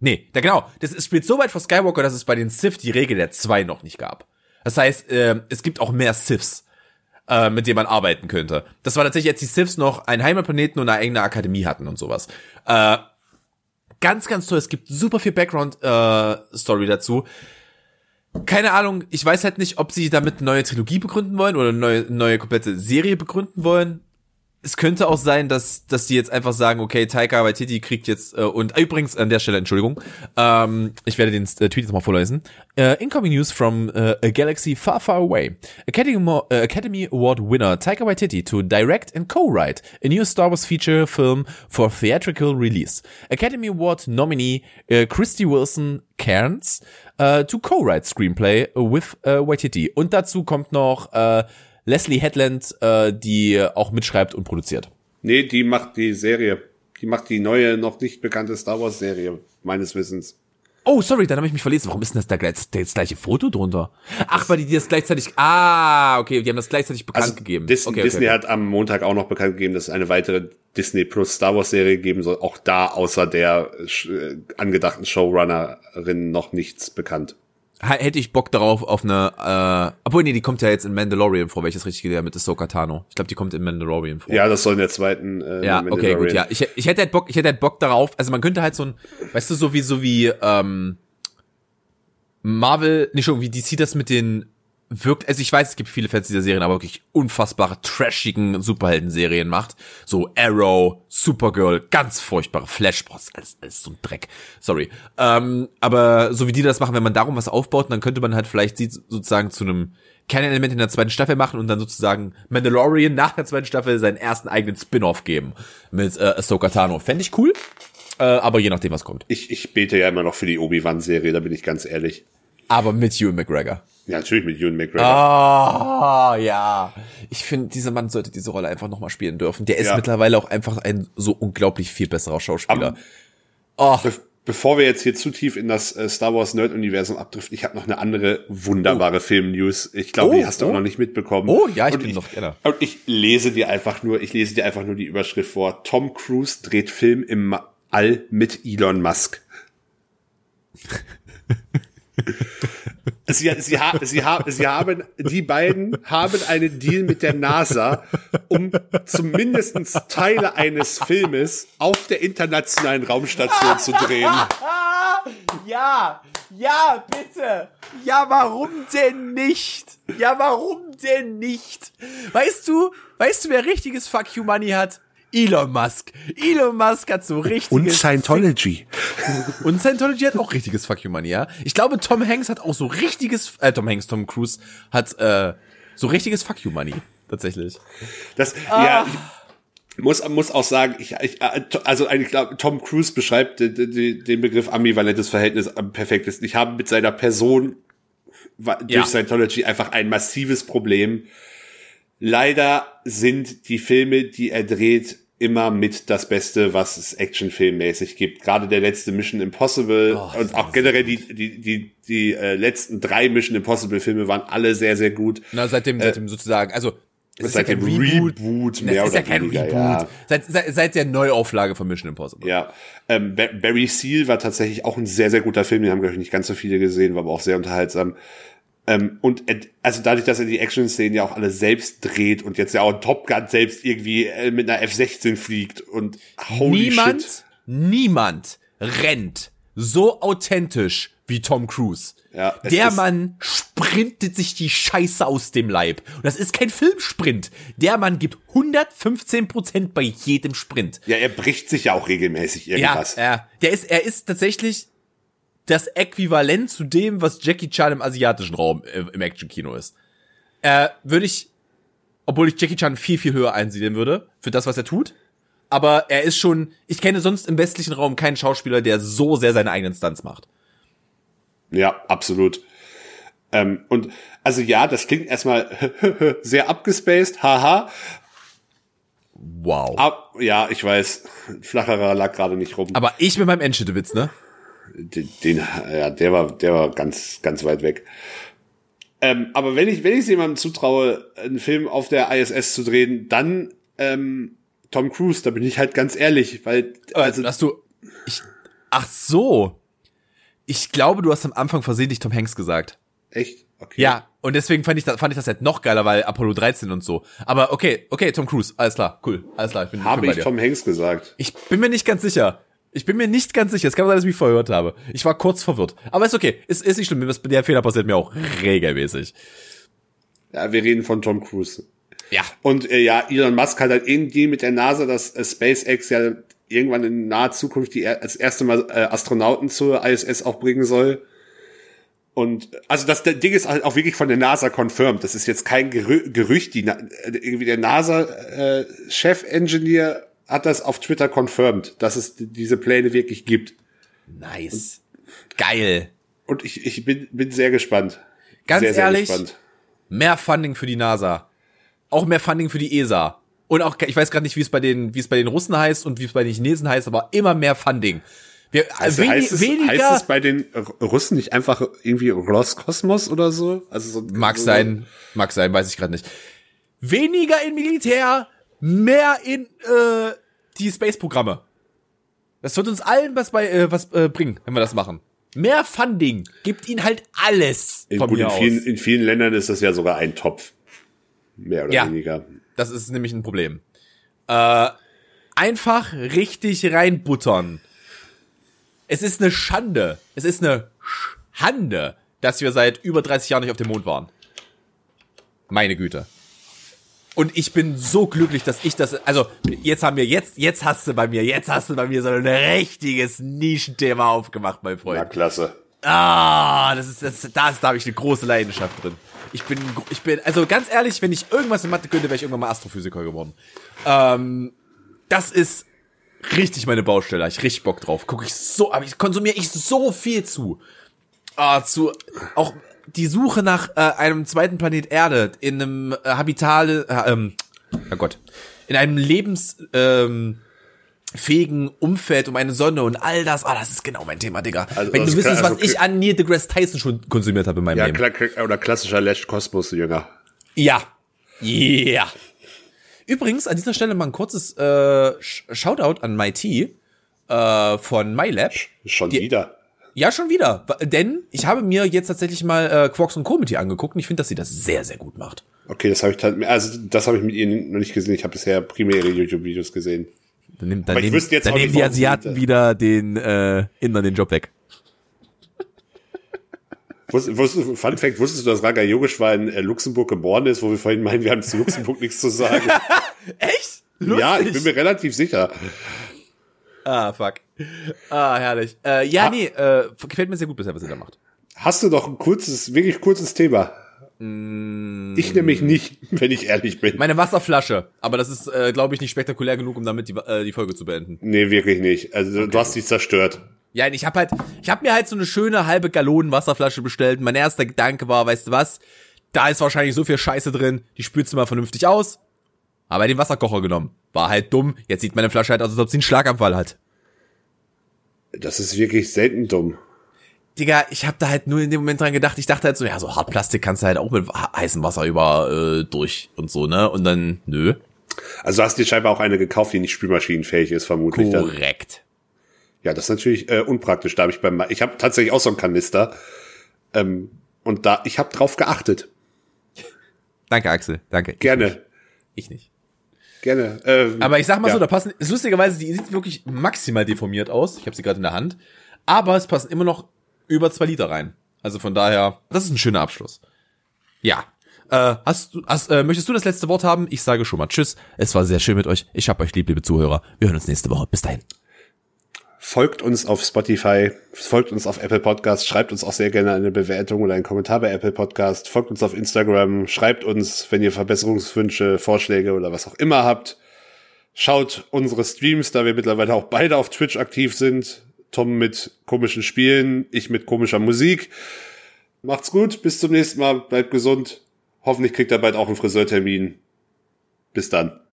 Nee, da genau. Das ist, spielt so weit vor Skywalker, dass es bei den Sith die Regel der zwei noch nicht gab. Das heißt, äh, es gibt auch mehr Siths, äh, mit denen man arbeiten könnte. Das war tatsächlich, als die Siths noch einen Heimatplaneten und eine eigene Akademie hatten und sowas. Äh, ganz, ganz toll. Es gibt super viel Background-Story dazu keine Ahnung, ich weiß halt nicht, ob sie damit eine neue Trilogie begründen wollen oder eine neue, neue komplette Serie begründen wollen. Es könnte auch sein, dass, dass die jetzt einfach sagen, okay, Taika Waititi kriegt jetzt, äh, und äh, übrigens an der Stelle, Entschuldigung, ähm, ich werde den äh, Tweet jetzt mal vorlesen. Uh, incoming news from uh, a galaxy far, far away. Academy, uh, Academy Award winner Taika Waititi to direct and co-write a new Star Wars feature film for theatrical release. Academy Award nominee uh, Christy Wilson Cairns to co-write screenplay with Waititi. Und dazu kommt noch uh, Leslie Headland, uh, die auch mitschreibt und produziert. Nee, die macht die Serie. Die macht die neue, noch nicht bekannte Star Wars Serie, meines Wissens. Oh, sorry, dann habe ich mich verlesen. Warum ist denn das da gleich, das gleiche Foto drunter? Ach, weil die das gleichzeitig. Ah, okay, die haben das gleichzeitig bekannt Also gegeben. Dis okay, Disney okay. hat am Montag auch noch bekannt gegeben, dass es eine weitere Disney Plus Star Wars Serie geben soll. Auch da außer der äh, angedachten Showrunnerin noch nichts bekannt. Hätte ich Bock darauf auf eine. Äh, obwohl, nee, die kommt ja jetzt in Mandalorian vor, welches richtig gelehrt mit Ahsoka Tano. Ich glaube, die kommt in Mandalorian vor. Ja, das soll in der zweiten. Äh, Ja, okay, gut, ja. Ich, ich hätte halt Bock, ich hätte halt Bock darauf. Also man könnte halt so ein, weißt du, so wie, so wie, ähm, Marvel, nicht irgendwie DC das mit den wirkt, also ich weiß, es gibt viele Fans dieser Serien, aber wirklich unfassbare, trashigen Superhelden-Serien macht. So Arrow, Supergirl, ganz furchtbare Flash, boah, ist alles, alles so ein Dreck. Sorry. Ähm, aber so wie die das machen, wenn man darum was aufbaut, dann könnte man halt vielleicht sie sozusagen zu einem Kernelement in der zweiten Staffel machen und dann sozusagen Mandalorian nach der zweiten Staffel seinen ersten eigenen Spin-off geben mit äh, Ahsoka Tano. Fände ich cool, äh, aber je nachdem, was kommt. Ich, ich bete ja immer noch für die Obi-Wan-Serie, da bin ich ganz ehrlich. Aber mit Ewan McGregor. Ja, natürlich mit Ewan McGregor. Ah, ja. Ich finde, dieser Mann sollte diese Rolle einfach nochmal spielen dürfen. Der ist Ja. mittlerweile auch einfach ein so unglaublich viel besserer Schauspieler. oh, Be bevor wir jetzt hier zu tief in das äh, Star Wars Nerd-Universum abdriften, ich habe noch eine andere wunderbare Film-News. Ich glaube, Oh, die hast du oh. auch noch nicht mitbekommen. Oh, ja, ich Und bin noch gerne. Und ich lese dir einfach nur, ich lese dir einfach nur die Überschrift vor. Tom Cruise dreht Film im All mit Elon Musk. Sie, sie, sie, sie haben, die beiden haben einen Deal mit der NASA, um zumindest Teile eines Filmes auf der internationalen Raumstation zu drehen. ja, Ja, bitte. Ja, warum denn nicht? Ja, warum denn nicht? Weißt du, weißt du, wer richtiges Fuck You Money hat? Elon Musk. Elon Musk hat so richtiges. Und Scientology. Und Scientology hat auch richtiges Fuck You Money, ja. Ich glaube, Tom Hanks hat auch so richtiges, äh, Tom Hanks, Tom Cruise hat, äh, so richtiges Fuck You Money. Tatsächlich. Das, ja, ich muss, muss auch sagen, ich, ich also ich glaube, Tom Cruise beschreibt den, den Begriff ambivalentes Verhältnis am perfektesten. Ich habe mit seiner Person durch Ja. Scientology einfach ein massives Problem. Leider sind die Filme, die er dreht, immer mit das Beste, was es actionfilmmäßig gibt. Gerade der letzte Mission Impossible Oh, und auch generell die, die, die, die äh, letzten drei Mission Impossible Filme waren alle sehr, sehr gut. Na, seitdem, seitdem sozusagen, also, es ist Seit ja dem kein Reboot, Reboot. mehr Das ist oder ja kein weniger, Reboot. ja. Seit, seit, seit der Neuauflage von Mission Impossible. Ja, ähm, Ba- Barry Seal war tatsächlich auch ein sehr, sehr guter Film. Den haben, glaube ich, nicht ganz so viele gesehen, war aber auch sehr unterhaltsam. Ähm, und also dadurch, dass er die Action-Szenen ja auch alle selbst dreht und jetzt ja auch Top Gun selbst irgendwie äh, mit einer F-16 fliegt und holy niemand, shit. niemand rennt so authentisch wie Tom Cruise. Ja, der Mann sprintet sich die Scheiße aus dem Leib. Und das ist kein Filmsprint. Der Mann gibt 115 Prozent bei jedem Sprint. Ja, er bricht sich ja auch regelmäßig irgendwas. Ja, ja. Der ist, er ist tatsächlich das Äquivalent zu dem, was Jackie Chan im asiatischen Raum äh, im Actionkino ist. Äh, würde ich, obwohl ich Jackie Chan viel, viel höher einsiedeln würde, für das, was er tut. Aber er ist schon, ich kenne sonst im westlichen Raum keinen Schauspieler, der so sehr seine eigenen Stunts macht. Ja, absolut. Ähm, und also ja, das klingt erstmal sehr abgespaced, haha. Wow. Ab, ja, ich weiß, flacherer lag gerade nicht rum. Aber ich mit meinem Enschede-Witz, ne? Den, den ja, der war, der war ganz, ganz weit weg. Ähm, aber wenn ich, wenn ich jemandem zutraue, einen Film auf der ISS zu drehen, dann ähm, Tom Cruise, da bin ich halt ganz ehrlich, weil Also, hast du, ich, ach so. Ich glaube, du hast am Anfang versehentlich Tom Hanks gesagt. echt okay. Ja, und deswegen fand ich, das, fand ich das halt noch geiler, weil Apollo 13 und so. Aber okay, okay, Tom Cruise, alles klar, cool, alles klar, ich bin, habe bin bei ich. Tom Hanks gesagt. Ich bin mir nicht ganz sicher. Ich bin mir nicht ganz sicher. Es kann sein, dass ich mich verhört habe. Ich war kurz verwirrt. Aber ist okay. Ist, ist nicht schlimm. Der Fehler passiert mir auch regelmäßig. Ja, wir reden von Tom Cruise. Ja. Und äh, ja, Elon Musk hat halt irgendwie mit der NASA, dass äh, SpaceX ja irgendwann in naher Zukunft die als erste Mal äh, Astronauten zur ISS auch bringen soll. Und äh, also das Ding ist halt auch wirklich von der NASA confirmed. Das ist jetzt kein Gerü Gerücht. Die, Na- äh, irgendwie der NASA-Chef-Engineer hat das auf Twitter confirmed, dass es diese Pläne wirklich gibt. Nice. Geil. Und ich, ich bin, bin sehr gespannt. Ganz sehr, sehr ehrlich, gespannt. mehr Funding für die NASA. Auch mehr Funding für die ESA. Und auch, ich weiß gerade nicht, wie es bei den, wie es bei den Russen heißt und wie es bei den Chinesen heißt, aber immer mehr Funding. Wir, Also wenig, heißt, es, weniger. heißt es bei den Russen nicht einfach irgendwie Roskosmos oder so? Also so Mag so, sein, mag sein, weiß ich gerade nicht. Weniger in Militär, mehr in äh, die Space-Programme. Das wird uns allen was bei äh, was äh, bringen, wenn wir das machen. Mehr Funding gibt ihnen halt alles In, von gut, mir in, aus. vielen, in vielen Ländern ist das ja sogar ein Topf. Mehr oder Ja. weniger. Das ist nämlich ein Problem. Äh, einfach richtig reinbuttern. Es ist eine Schande. Es ist eine Schande, dass wir seit über 30 Jahren nicht auf dem Mond waren. Meine Güte. Und ich bin so glücklich, dass ich das, also jetzt haben wir, jetzt, jetzt hast du bei mir, jetzt hast du bei mir so ein richtiges Nischenthema aufgemacht, mein Freund. Ja, klasse. Ah, das ist, das, da ist, da habe ich eine große Leidenschaft drin. Ich bin, ich bin, also ganz ehrlich, wenn ich irgendwas in Mathe könnte, wäre ich irgendwann mal Astrophysiker geworden. Ähm, das ist richtig meine Baustelle, hab ich richtig Bock drauf. Guck ich so, aber ich konsumiere ich so viel zu. Ah, zu, auch die Suche nach äh, einem zweiten Planet Erde in einem äh, habitale, äh, ähm, oh Gott, in einem lebens, ähm, fähigen Umfeld um eine Sonne und all das. Ah, das ist genau mein Thema, Digga. Also, Wenn du also, wüsstest, was also, ich an Neil deGrasse Tyson schon konsumiert habe in meinem Ja, Leben. kla oder klassischer Lash Kosmos Jünger. Ja. Yeah. Übrigens, an dieser Stelle mal ein kurzes äh, Sh- Shoutout an MyT äh, von MyLab. Schon Die- wieder. Ja, schon wieder. Denn ich habe mir jetzt tatsächlich mal äh, Quarks und Comedy angeguckt und ich finde, dass sie das sehr, sehr gut macht. Okay, das habe ich also das habe ich mit ihr noch nicht gesehen. Ich habe bisher primär ihre YouTube-Videos gesehen. Dann, nimmt, dann, nehmen, dann nehmen die Asiaten wieder den äh, Indern den Job weg. Wusst, wusst, Fun Fact, wusstest du, dass Raga Yogeshwar in äh, Luxemburg geboren ist, wo wir vorhin meinen, wir haben zu Luxemburg nichts zu sagen? Echt? Lustig. Ja, ich bin mir relativ sicher. Ah, fuck. Ah, herrlich. Äh, ja, ha nee, äh, gefällt mir sehr gut bisher, was ihr da macht. Hast du noch ein kurzes, wirklich kurzes Thema? Mm. Ich nämlich nicht, wenn ich ehrlich bin. Meine Wasserflasche. Aber das ist, äh, glaube ich, nicht spektakulär genug, um damit die, äh, die Folge zu beenden. Nee, wirklich nicht. Also okay. du hast sie zerstört. Ja, ich habe halt, ich habe mir halt so eine schöne halbe Gallonen Wasserflasche bestellt. Mein erster Gedanke war, weißt du was? Da ist wahrscheinlich so viel Scheiße drin, die spülst du mal vernünftig aus. Aber den Wasserkocher genommen. War halt dumm. Jetzt sieht meine Flasche halt aus, als ob sie einen Schlaganfall hat. Das ist wirklich selten dumm. Digga, ich hab da halt nur in dem Moment dran gedacht, ich dachte halt so, ja, so Hartplastik kannst du halt auch mit heißem Wasser über äh, durch und so, ne? Und dann, nö. Also hast du dir scheinbar auch eine gekauft, die nicht spülmaschinenfähig ist, vermutlich. Korrekt. Dann. Ja, das ist natürlich äh, unpraktisch. Da habe ich beim, ich habe tatsächlich auch so einen Kanister ähm, und da, ich habe drauf geachtet. Danke, Axel. Danke. Gerne. Ich nicht. Gerne. Ähm, Aber ich sag mal ja. so, da passen, ist lustigerweise, die sieht wirklich maximal deformiert aus. Ich habe sie gerade in der Hand. Aber es passen immer noch über zwei Liter rein. Also von daher, das ist ein schöner Abschluss. Ja. Äh, hast du, hast, äh, möchtest du das letzte Wort haben? Ich sage schon mal Tschüss. Es war sehr schön mit euch. Ich hab euch lieb, liebe Zuhörer. Wir hören uns nächste Woche. Bis dahin. Folgt uns auf Spotify, folgt uns auf Apple Podcast, schreibt uns auch sehr gerne eine Bewertung oder einen Kommentar bei Apple Podcast, folgt uns auf Instagram, schreibt uns, wenn ihr Verbesserungswünsche, Vorschläge oder was auch immer habt. Schaut unsere Streams, da wir mittlerweile auch beide auf Twitch aktiv sind. Tom mit komischen Spielen, ich mit komischer Musik. Macht's gut, bis zum nächsten Mal, bleibt gesund. Hoffentlich kriegt er bald auch einen Friseurtermin. Bis dann.